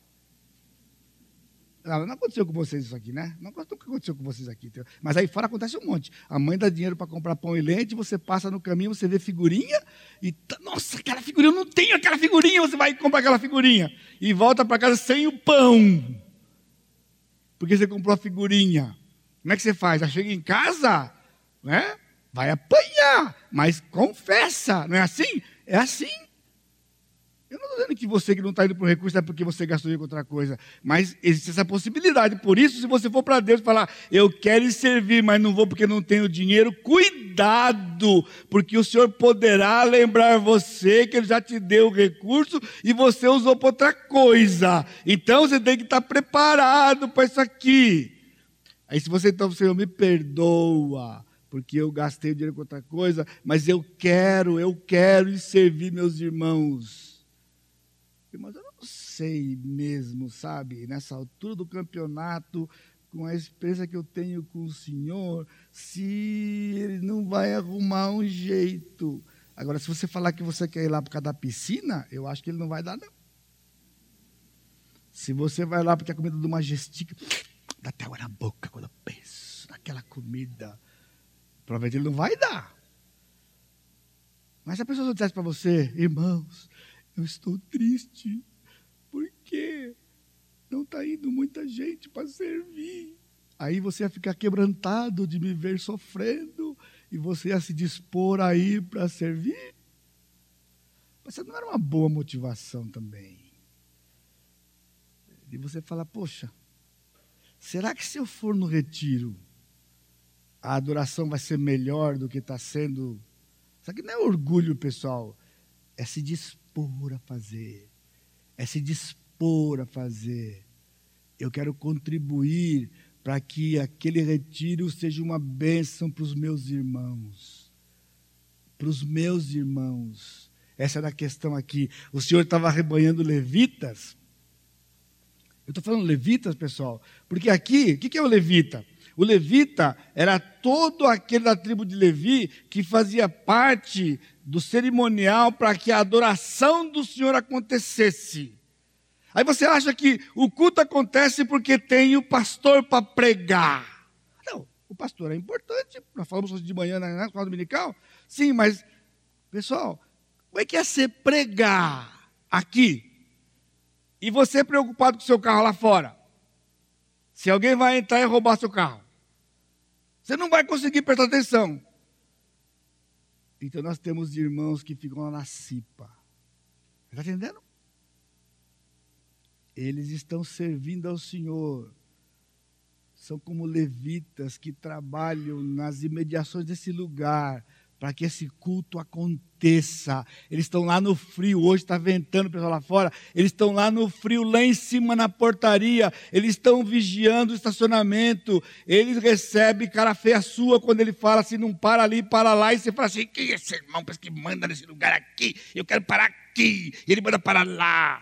Não, não aconteceu com vocês isso aqui, né? Não aconteceu com vocês aqui. Mas aí fora acontece um monte. A mãe dá dinheiro para comprar pão e leite, você passa no caminho, você vê figurinha e. Nossa, aquela figurinha, eu não tenho aquela figurinha, você vai comprar aquela figurinha. E volta para casa sem o pão porque você comprou a figurinha. Como é que você faz? Já chega em casa, né? vai apanhar, mas confessa, não é assim? É assim. Eu não estou dizendo que você que não está indo para o recurso é porque você gastou dinheiro com outra coisa, mas existe essa possibilidade. Por isso, se você for para Deus e falar, eu quero servir, mas não vou porque não tenho dinheiro, cuidado, porque o Senhor poderá lembrar você que Ele já te deu o recurso e você usou para outra coisa. Então você tem que estar preparado para isso aqui. Aí, se você então, Senhor, me perdoa porque eu gastei o dinheiro com outra coisa, mas eu quero, eu quero servir meus irmãos. Irmãos, eu não sei mesmo, sabe, nessa altura do campeonato, com a experiência que eu tenho com o Senhor, se ele não vai arrumar um jeito. Agora, se você falar que você quer ir lá por causa da piscina, eu acho que ele não vai dar, não. Se você vai lá porque a comida do Majestic dá até água na boca quando eu penso naquela comida, provavelmente ele não vai dar. Mas se a pessoa dissesse para você, irmãos, eu estou triste porque não está indo muita gente para servir. Aí você ia ficar quebrantado de me ver sofrendo e você ia se dispor a ir para servir. Mas não era uma boa motivação também. E você fala, poxa, será que se eu for no retiro, a adoração vai ser melhor do que está sendo? Isso aqui não é orgulho, pessoal, é se dispor dispor a fazer, é se dispor a fazer. Eu quero contribuir para que aquele retiro seja uma bênção para os meus irmãos. Para os meus irmãos. Essa era a questão aqui. O Senhor estava rebanhando levitas. Eu estou falando levitas, pessoal, porque aqui, o que é o levita? O levita era todo aquele da tribo de Levi que fazia parte do cerimonial para que a adoração do Senhor acontecesse. Aí você acha que o culto acontece porque tem o pastor para pregar. Não, o pastor é importante. Nós falamos hoje de manhã na escola dominical. Sim, mas, pessoal, como é que é ser pregar aqui? E você preocupado com o seu carro lá fora? Se alguém vai entrar e roubar seu carro, você não vai conseguir prestar atenção. Então nós temos irmãos que ficam lá na cipa. Está entendendo? Eles estão servindo ao Senhor. São como levitas que trabalham nas imediações desse lugar para que esse culto aconteça. Eles estão lá no frio, hoje está ventando o pessoal lá fora. Eles estão lá no frio, lá em cima na portaria. Eles estão vigiando o estacionamento. Eles recebem cara feia sua quando ele fala assim: não para ali, para lá. E você fala assim: quem é esse irmão que manda nesse lugar aqui? Eu quero parar aqui. E ele manda para lá.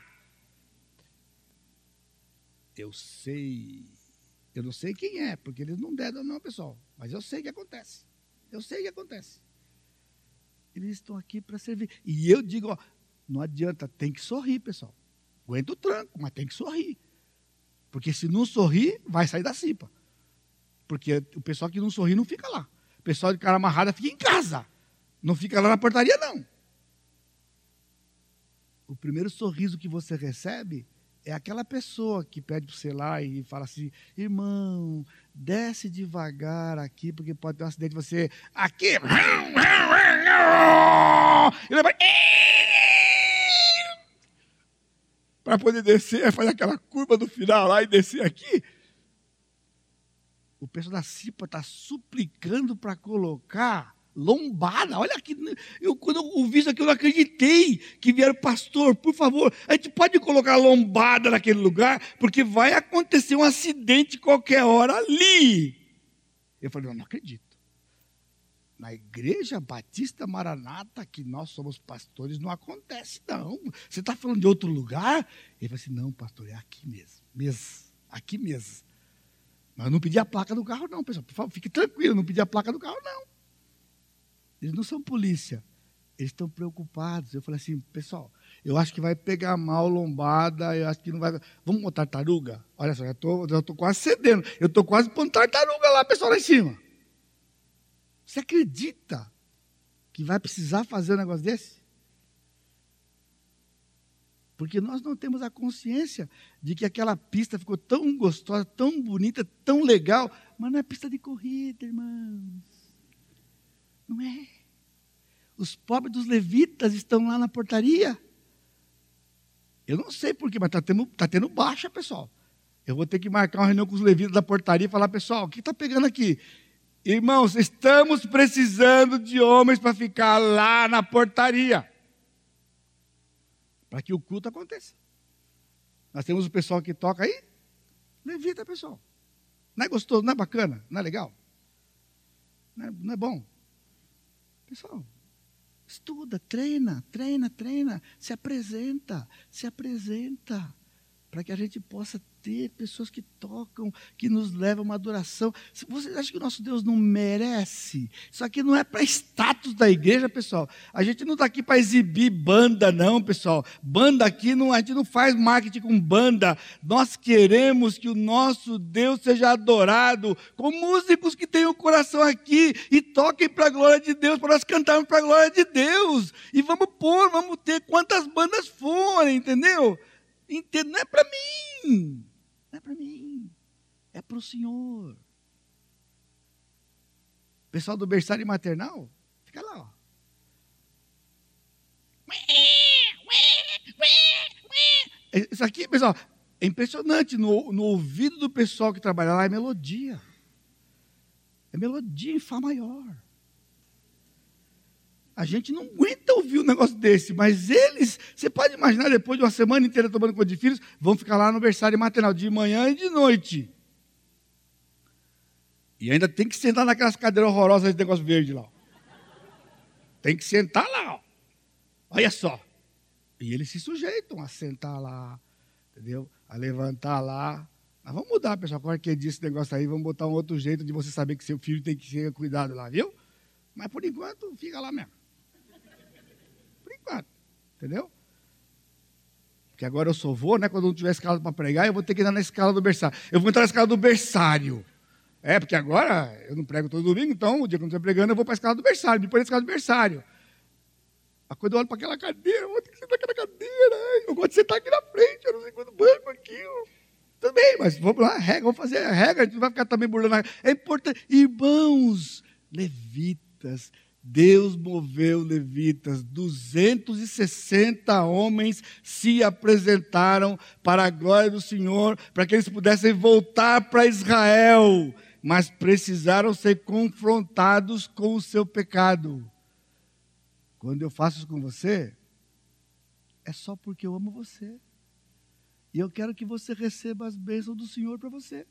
Eu sei. Eu não sei quem é, porque eles não deram, não, pessoal. Mas eu sei o que acontece. Eu sei o que acontece. Eles estão aqui para servir. E eu digo, ó, não adianta, tem que sorrir, pessoal. Aguenta o tranco, mas tem que sorrir. Porque se não sorrir, vai sair da cipa. Porque o pessoal que não sorri não fica lá. O pessoal de cara amarrada fica em casa. Não fica lá na portaria, não. O primeiro sorriso que você recebe é aquela pessoa que pede para você lá e fala assim: irmão, desce devagar aqui, porque pode ter um acidente. Você, aqui. Para poder descer, fazer aquela curva do final lá e descer aqui. O pessoal da CIPA está suplicando para colocar lombada. Olha aqui, eu, quando eu ouvi isso aqui, eu não acreditei que vieram, pastor, por favor, a gente pode colocar lombada naquele lugar, porque vai acontecer um acidente qualquer hora ali. Eu falei, não acredito. Na igreja Batista Maranata, que nós somos pastores, não acontece, não. Você está falando de outro lugar? Ele falou assim: não, pastor, é aqui mesmo, mesmo, aqui mesmo. Mas eu não pedi a placa do carro, não, pessoal. Por favor, fique tranquilo, não pedi a placa do carro, não. Eles não são polícia. Eles estão preocupados. Eu falei assim, pessoal, eu acho que vai pegar mal lombada, eu acho que não vai. Vamos botar tartaruga? Olha só, eu estou quase cedendo. Eu estou quase pondo tartaruga lá, pessoal, lá em cima. Você acredita que vai precisar fazer um negócio desse? Porque nós não temos a consciência de que aquela pista ficou tão gostosa, tão bonita, tão legal, mas não é pista de corrida, irmãos. Não é. Os pobres dos levitas estão lá na portaria. Eu não sei porquê, mas está tendo, tá tendo baixa, pessoal. Eu vou ter que marcar uma reunião com os levitas da portaria e falar, pessoal, o que está pegando aqui? Irmãos, estamos precisando de homens para ficar lá na portaria. Para que o culto aconteça. Nós temos o pessoal que toca aí. Levita, pessoal. Não é gostoso, não é bacana, não é legal? Não é, não é bom? Pessoal, estuda, treina, treina, treina, se apresenta, se apresenta, para que a gente possa ter pessoas que tocam, que nos levam a uma adoração. Vocês acham que o nosso Deus não merece? Isso aqui não é para status da igreja, pessoal. A gente não está aqui para exibir banda, não, pessoal. Banda aqui, não, a gente não faz marketing com banda. Nós queremos que o nosso Deus seja adorado com músicos que tenham o coração aqui e toquem para a glória de Deus, para nós cantarmos para a glória de Deus. E vamos pôr, vamos ter quantas bandas forem, entendeu? Entendo, não é para mim. É para mim, é para o Senhor. Pessoal do berçário maternal, fica lá, ó. Isso aqui, pessoal, é impressionante. No, no ouvido do pessoal que trabalha lá é melodia. É melodia em Fá maior. A gente não aguenta ouvir um negócio desse, mas eles, você pode imaginar, depois de uma semana inteira tomando conta de filhos, vão ficar lá no aniversário maternal, de manhã e de noite. E ainda tem que sentar naquelas cadeiras horrorosas de negócio verde lá. Tem que sentar lá. Ó. Olha só. E eles se sujeitam a sentar lá, entendeu? A levantar lá. Mas vamos mudar, pessoal. Qualquer dia esse negócio aí, vamos botar um outro jeito de você saber que seu filho tem que ser cuidado lá, viu? Mas por enquanto, fica lá mesmo. Entendeu? Porque agora eu sou vô, né? Quando não tiver escala para pregar, eu vou ter que entrar na escala do berçário. Eu vou entrar na escala do berçário. É, porque agora eu não prego todo domingo, então o dia que eu não estiver pregando, eu vou para a escala do berçário, me põe na escala do berçário. Mas quando eu olho para aquela cadeira, eu vou ter que sentar naquela cadeira. Eu gosto de sentar aqui na frente, eu não sei quando banco aqui. Também, mas vamos lá, regra, vamos fazer a regra, a gente não vai ficar também burlando. É importante, irmãos, levitas, Deus moveu levitas, 260 homens se apresentaram para a glória do Senhor, para que eles pudessem voltar para Israel, mas precisaram ser confrontados com o seu pecado. Quando eu faço isso com você, é só porque eu amo você. E eu quero que você receba as bênçãos do Senhor para você.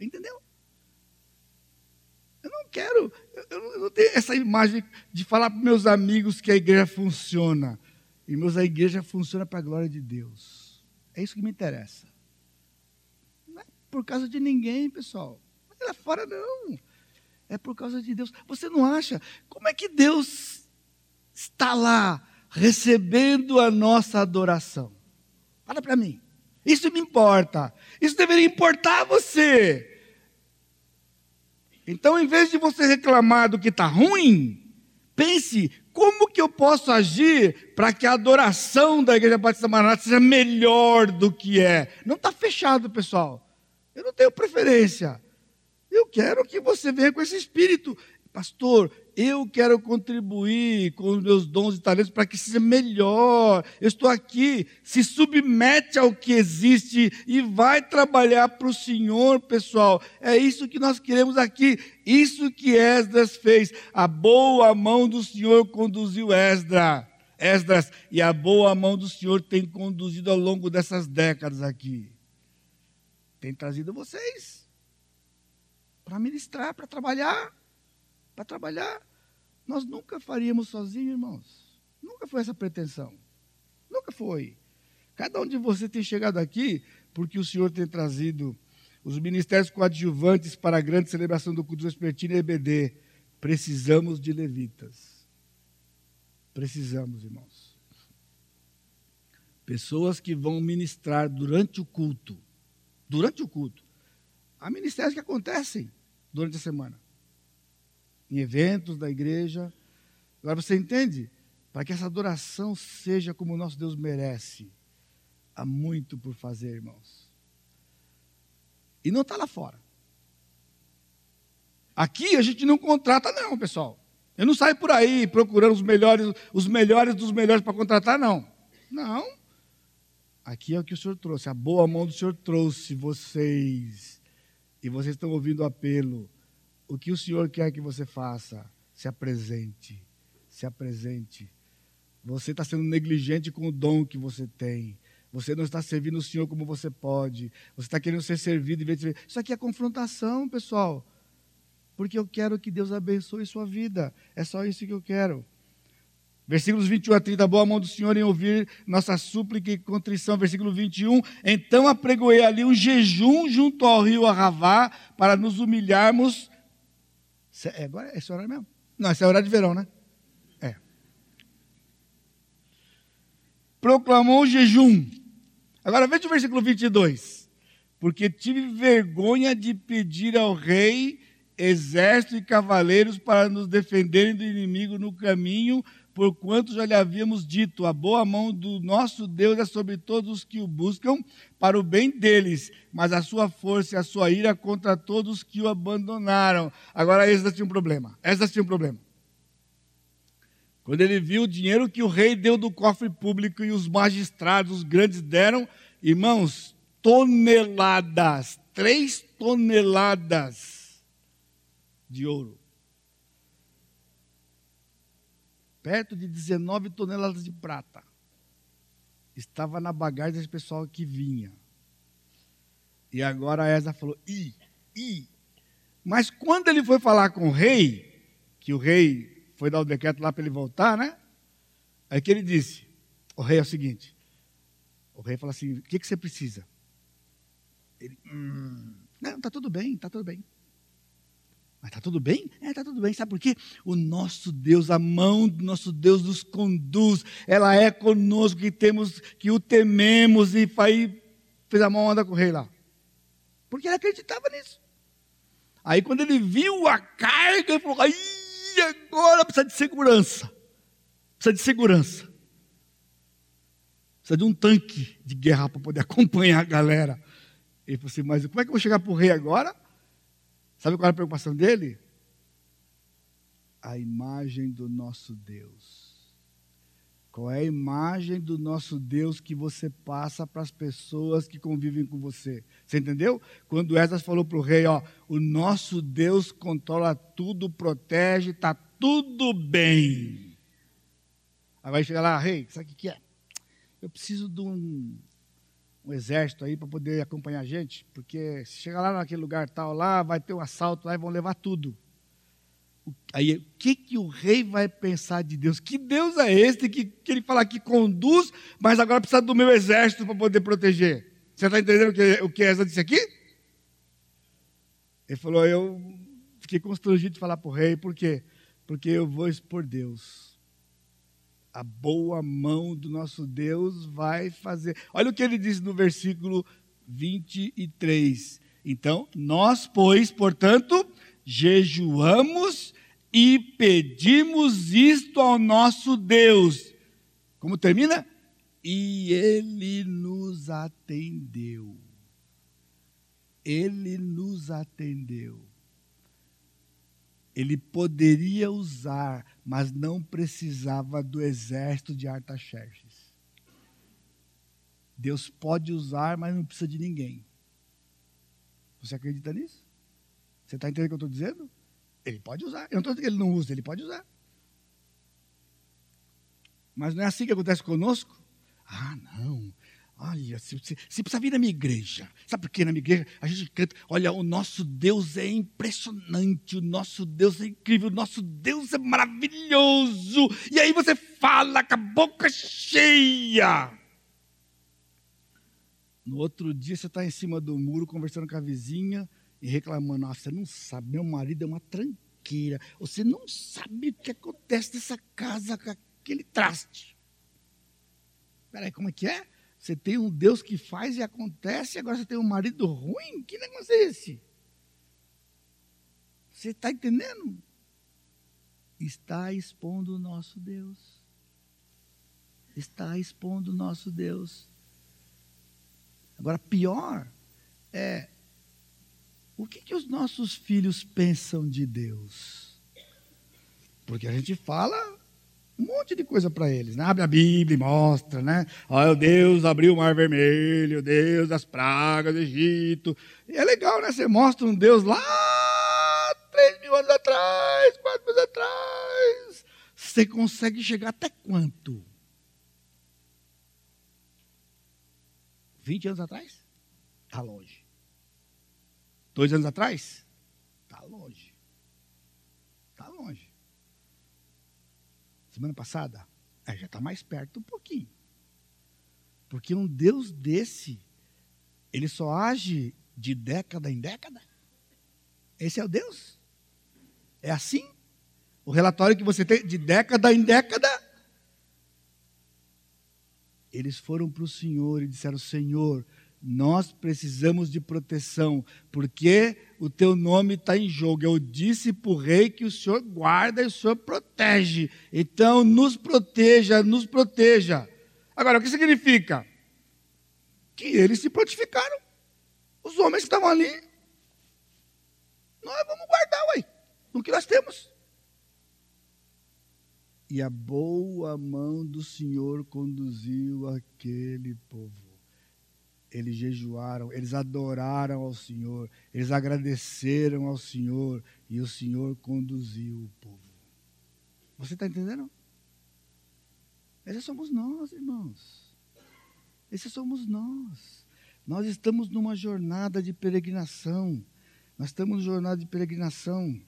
Entendeu? Eu não quero, eu não tenho essa imagem de falar para meus amigos que a igreja funciona. Irmãos, a igreja funciona para a glória de Deus. É isso que me interessa. Não é por causa de ninguém, pessoal. Não é lá fora, não. É por causa de Deus. Você não acha? Como é que Deus está lá recebendo a nossa adoração? Fala para mim. Isso me importa. Isso deveria importar a você. Então, em vez de você reclamar do que está ruim, pense como que eu posso agir para que a adoração da Igreja Batista Maranata seja melhor do que é. Não está fechado, pessoal. Eu não tenho preferência. Eu quero que você venha com esse espírito. Pastor, eu quero contribuir com os meus dons e talentos para que seja melhor. Eu estou aqui, se submete ao que existe e vai trabalhar para o Senhor, pessoal. É isso que nós queremos aqui. Isso que Esdras fez. A boa mão do Senhor conduziu Esdras. Esdras, e a boa mão do Senhor tem conduzido ao longo dessas décadas aqui. Tem trazido vocês para ministrar, para trabalhar para trabalhar. Nós nunca faríamos sozinhos, irmãos. Nunca foi essa pretensão. Nunca foi. Cada um de vocês tem chegado aqui porque o Senhor tem trazido os ministérios coadjuvantes para a grande celebração do culto vespertino e EBD. Precisamos de levitas. Precisamos, irmãos. Pessoas que vão ministrar durante o culto. Durante o culto. Há ministérios que acontecem durante a semana em eventos da igreja. Agora você entende? Para que essa adoração seja como o nosso Deus merece, há muito por fazer, irmãos. E não está lá fora. Aqui a gente não contrata, não, pessoal. Eu não saio por aí procurando os melhores, os melhores dos melhores para contratar, não. Não. Aqui é o que o Senhor trouxe. A boa mão do Senhor trouxe vocês. E vocês estão ouvindo o apelo. O que o Senhor quer que você faça? Se apresente. Se apresente. Você está sendo negligente com o dom que você tem. Você não está servindo o Senhor como você pode. Você está querendo ser servido em vez de. Isso aqui é confrontação, pessoal. Porque eu quero que Deus abençoe sua vida. É só isso que eu quero. Versículos 21 a 30, boa mão do Senhor em ouvir nossa súplica e contrição. Versículo 21, então apregoei ali um jejum junto ao rio Arravá para nos humilharmos é, agora é esse horário mesmo? Não, esse é horário de verão, né? É. Proclamou jejum. Agora veja o versículo 22. Porque tive vergonha de pedir ao rei exército e cavaleiros para nos defenderem do inimigo no caminho, porquanto já lhe havíamos dito: a boa mão do nosso Deus é sobre todos os que o buscam, para o bem deles, mas a sua força e a sua ira contra todos que o abandonaram. Agora, Esdras tinha um problema. Esdras tinha um problema. Quando ele viu o dinheiro que o rei deu do cofre público e os magistrados, os grandes deram, irmãos, toneladas, três toneladas de ouro. Perto de 19 toneladas de prata. Estava na bagagem desse pessoal que vinha. E agora a Esa falou: "I, i". Mas quando ele foi falar com o rei, que o rei foi dar o decreto lá para ele voltar, né? Aí que ele disse: "O rei é o seguinte. O rei falou assim: "O que que você precisa?" Ele: hum, "Não, tá tudo bem, tá tudo bem." Mas está tudo bem? É, está tudo bem. Sabe por quê? O nosso Deus, a mão do nosso Deus nos conduz. Ela é conosco que temos, que o tememos. E aí fez a mão anda com o rei lá. Porque ele acreditava nisso. Aí quando ele viu a carga, ele falou: agora precisa de segurança. Precisa de segurança. Precisa de um tanque de guerra para poder acompanhar a galera. Ele falou assim: mas como é que eu vou chegar para o rei agora? Sabe qual é a preocupação dele? A imagem do nosso Deus. Qual é a imagem do nosso Deus que você passa para as pessoas que convivem com você? Você entendeu? Quando Esdras falou para o rei, ó, o nosso Deus controla tudo, protege, está tudo bem. Aí vai chegar lá, rei, sabe o que é? Eu preciso de um um exército aí para poder acompanhar a gente, porque se chegar lá naquele lugar tal lá, vai ter um assalto lá e vão levar tudo. Aí, o que, que o rei vai pensar de Deus? Que Deus é este que, que ele fala que conduz, mas agora precisa do meu exército para poder proteger? Você está entendendo o que, o que Esa disse aqui? Ele falou, eu fiquei constrangido de falar para o rei, por quê? Porque eu vou expor Deus a boa mão do nosso Deus vai fazer. Olha o que ele diz no versículo 23. Então, nós, pois, portanto, jejuamos e pedimos isto ao nosso Deus. Como termina? E ele nos atendeu. Ele nos atendeu. ele poderia usar, mas não precisava do exército de Artaxerxes. Deus pode usar, mas não precisa de ninguém. Você acredita nisso? Você está entendendo o que eu estou dizendo? Ele pode usar. Eu não estou dizendo que ele não usa, ele pode usar. Mas não é assim que acontece conosco? Ah, não. Olha, se, se, se precisa vir na minha igreja. Sabe por quê? Na minha igreja a gente canta. Olha, o nosso Deus é impressionante, o nosso Deus é incrível, o nosso Deus é maravilhoso. E aí você fala com a boca cheia. No outro dia você está em cima do muro conversando com a vizinha e reclamando: Nossa, você não sabe, meu marido é uma tranqueira. Você não sabe o que acontece nessa casa com aquele traste. Peraí, como é que é? Você tem um Deus que faz e acontece, agora você tem um marido ruim? Que negócio é esse? Você está entendendo? Está expondo o nosso Deus. Está expondo o nosso Deus. Agora, pior é o que, que os nossos filhos pensam de Deus? Porque a gente fala um monte de coisa para eles. Né? Abre a Bíblia e mostra, né? Olha, Deus abriu o mar vermelho, Deus das pragas do Egito. E é legal, né? Você mostra um Deus lá três mil anos atrás, quatro mil anos atrás. Você consegue chegar até quanto? 20 anos atrás? Está longe. Dois anos atrás? Semana passada? É, já está mais perto um pouquinho. Porque um Deus desse, ele só age de década em década? Esse é o Deus? É assim? O relatório que você tem de década em década? Eles foram para o Senhor e disseram: Senhor, nós precisamos de proteção, porque o teu nome está em jogo. Eu disse para o rei que o Senhor guarda e o Senhor protege. Então, nos proteja, nos proteja. Agora, o que significa? Que eles se prontificaram. Os homens que estavam ali, nós vamos guardar, ué, o que nós temos. E a boa mão do Senhor conduziu aquele povo eles jejuaram, eles adoraram ao Senhor, eles agradeceram ao Senhor e o Senhor conduziu o povo. Você está entendendo? Esses somos nós, irmãos. Esses somos nós. Nós estamos numa jornada de peregrinação. Nós estamos numa jornada de peregrinação.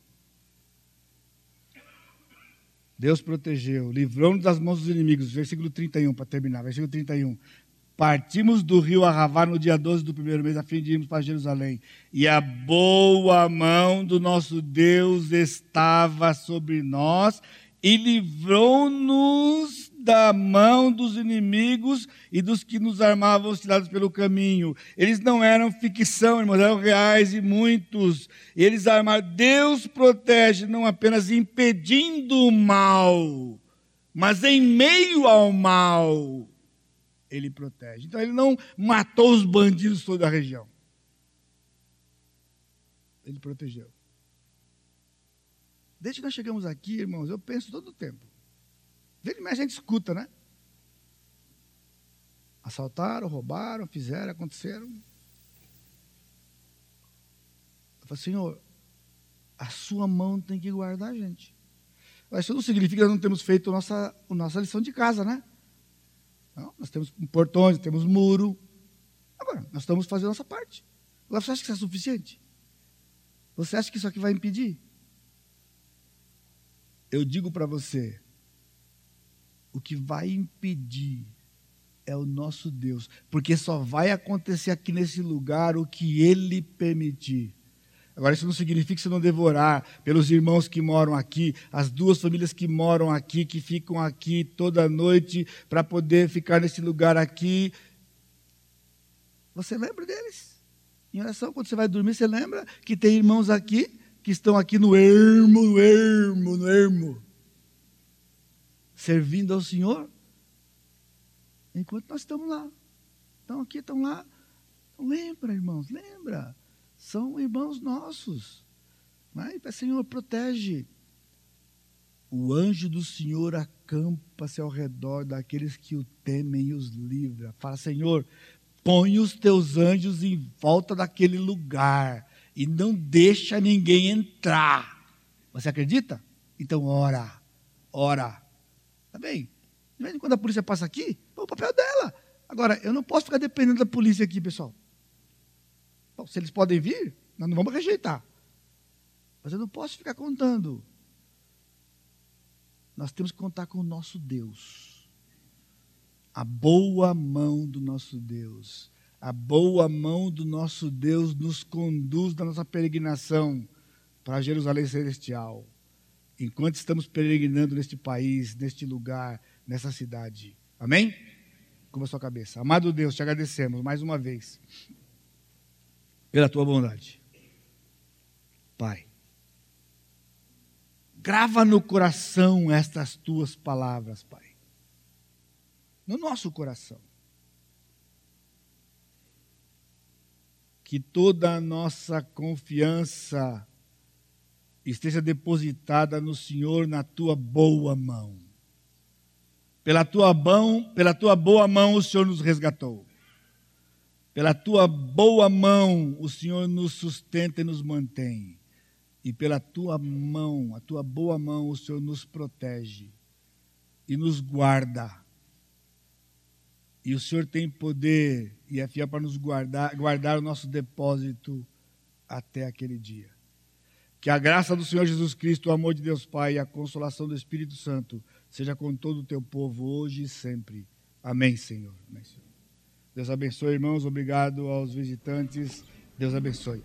Deus protegeu, livrou-nos das mãos dos inimigos. Versículo 31, para terminar. Versículo 31. Partimos do rio Arravá no dia 12 do primeiro mês, a fim de irmos para Jerusalém. E a boa mão do nosso Deus estava sobre nós e livrou-nos da mão dos inimigos e dos que nos armavam tirados pelo caminho. Eles não eram ficção, irmãos, eram reais e muitos. Eles armaram. Deus protege, não apenas impedindo o mal, mas em meio ao mal ele protege. Então ele não matou os bandidos toda a região. Ele protegeu. Desde que nós chegamos aqui, irmãos, eu penso todo o tempo. Vem mais a gente escuta, né? Assaltaram, roubaram, fizeram, aconteceram. Eu falo, Senhor, a sua mão tem que guardar a gente. Mas isso não significa que nós não temos feito a nossa, a nossa lição de casa, né? Não, nós temos portões, temos muro. Agora, nós estamos fazendo a nossa parte. Agora, você acha que isso é suficiente? Você acha que isso aqui vai impedir? Eu digo para você, o que vai impedir é o nosso Deus, porque só vai acontecer aqui nesse lugar o que Ele permitir. Agora, isso não significa que você não devorar pelos irmãos que moram aqui, as duas famílias que moram aqui, que ficam aqui toda noite para poder ficar nesse lugar aqui. Você lembra deles? Em oração, quando você vai dormir, você lembra que tem irmãos aqui que estão aqui no ermo, no ermo, no ermo, servindo ao Senhor, enquanto nós estamos lá. Estão aqui, estão lá. Então, lembra, irmãos, lembra são irmãos nossos. Vai, Senhor, protege. O anjo do Senhor acampa-se ao redor daqueles que o temem e os livra. Fala, Senhor, põe os teus anjos em volta daquele lugar e não deixa ninguém entrar. Você acredita? Então ora, ora. Tá bem? De vez em quando a polícia passa aqui, é o papel dela. Agora, eu não posso ficar dependendo da polícia aqui, pessoal. Se eles podem vir, nós não vamos rejeitar. Mas eu não posso ficar contando. Nós temos que contar com o nosso Deus. A boa mão do nosso Deus. A boa mão do nosso Deus nos conduz na nossa peregrinação para Jerusalém Celestial. Enquanto estamos peregrinando neste país, neste lugar, nessa cidade. Amém? Com a sua cabeça. Amado Deus, te agradecemos mais uma vez pela tua bondade. Pai, grava no coração estas tuas palavras, Pai. No nosso coração. Que toda a nossa confiança esteja depositada no Senhor, na tua boa mão. Pela tua mão, pela tua boa mão o Senhor nos resgatou. Pela tua boa mão o Senhor nos sustenta e nos mantém e pela tua mão, a tua boa mão, o Senhor nos protege e nos guarda. E o Senhor tem poder e é fiel para nos guardar, guardar o nosso depósito até aquele dia. Que a graça do Senhor Jesus Cristo, o amor de Deus Pai e a consolação do Espírito Santo seja com todo o teu povo hoje e sempre. Amém, Senhor. Amém, Senhor. Deus abençoe, irmãos. Obrigado aos visitantes. Deus abençoe.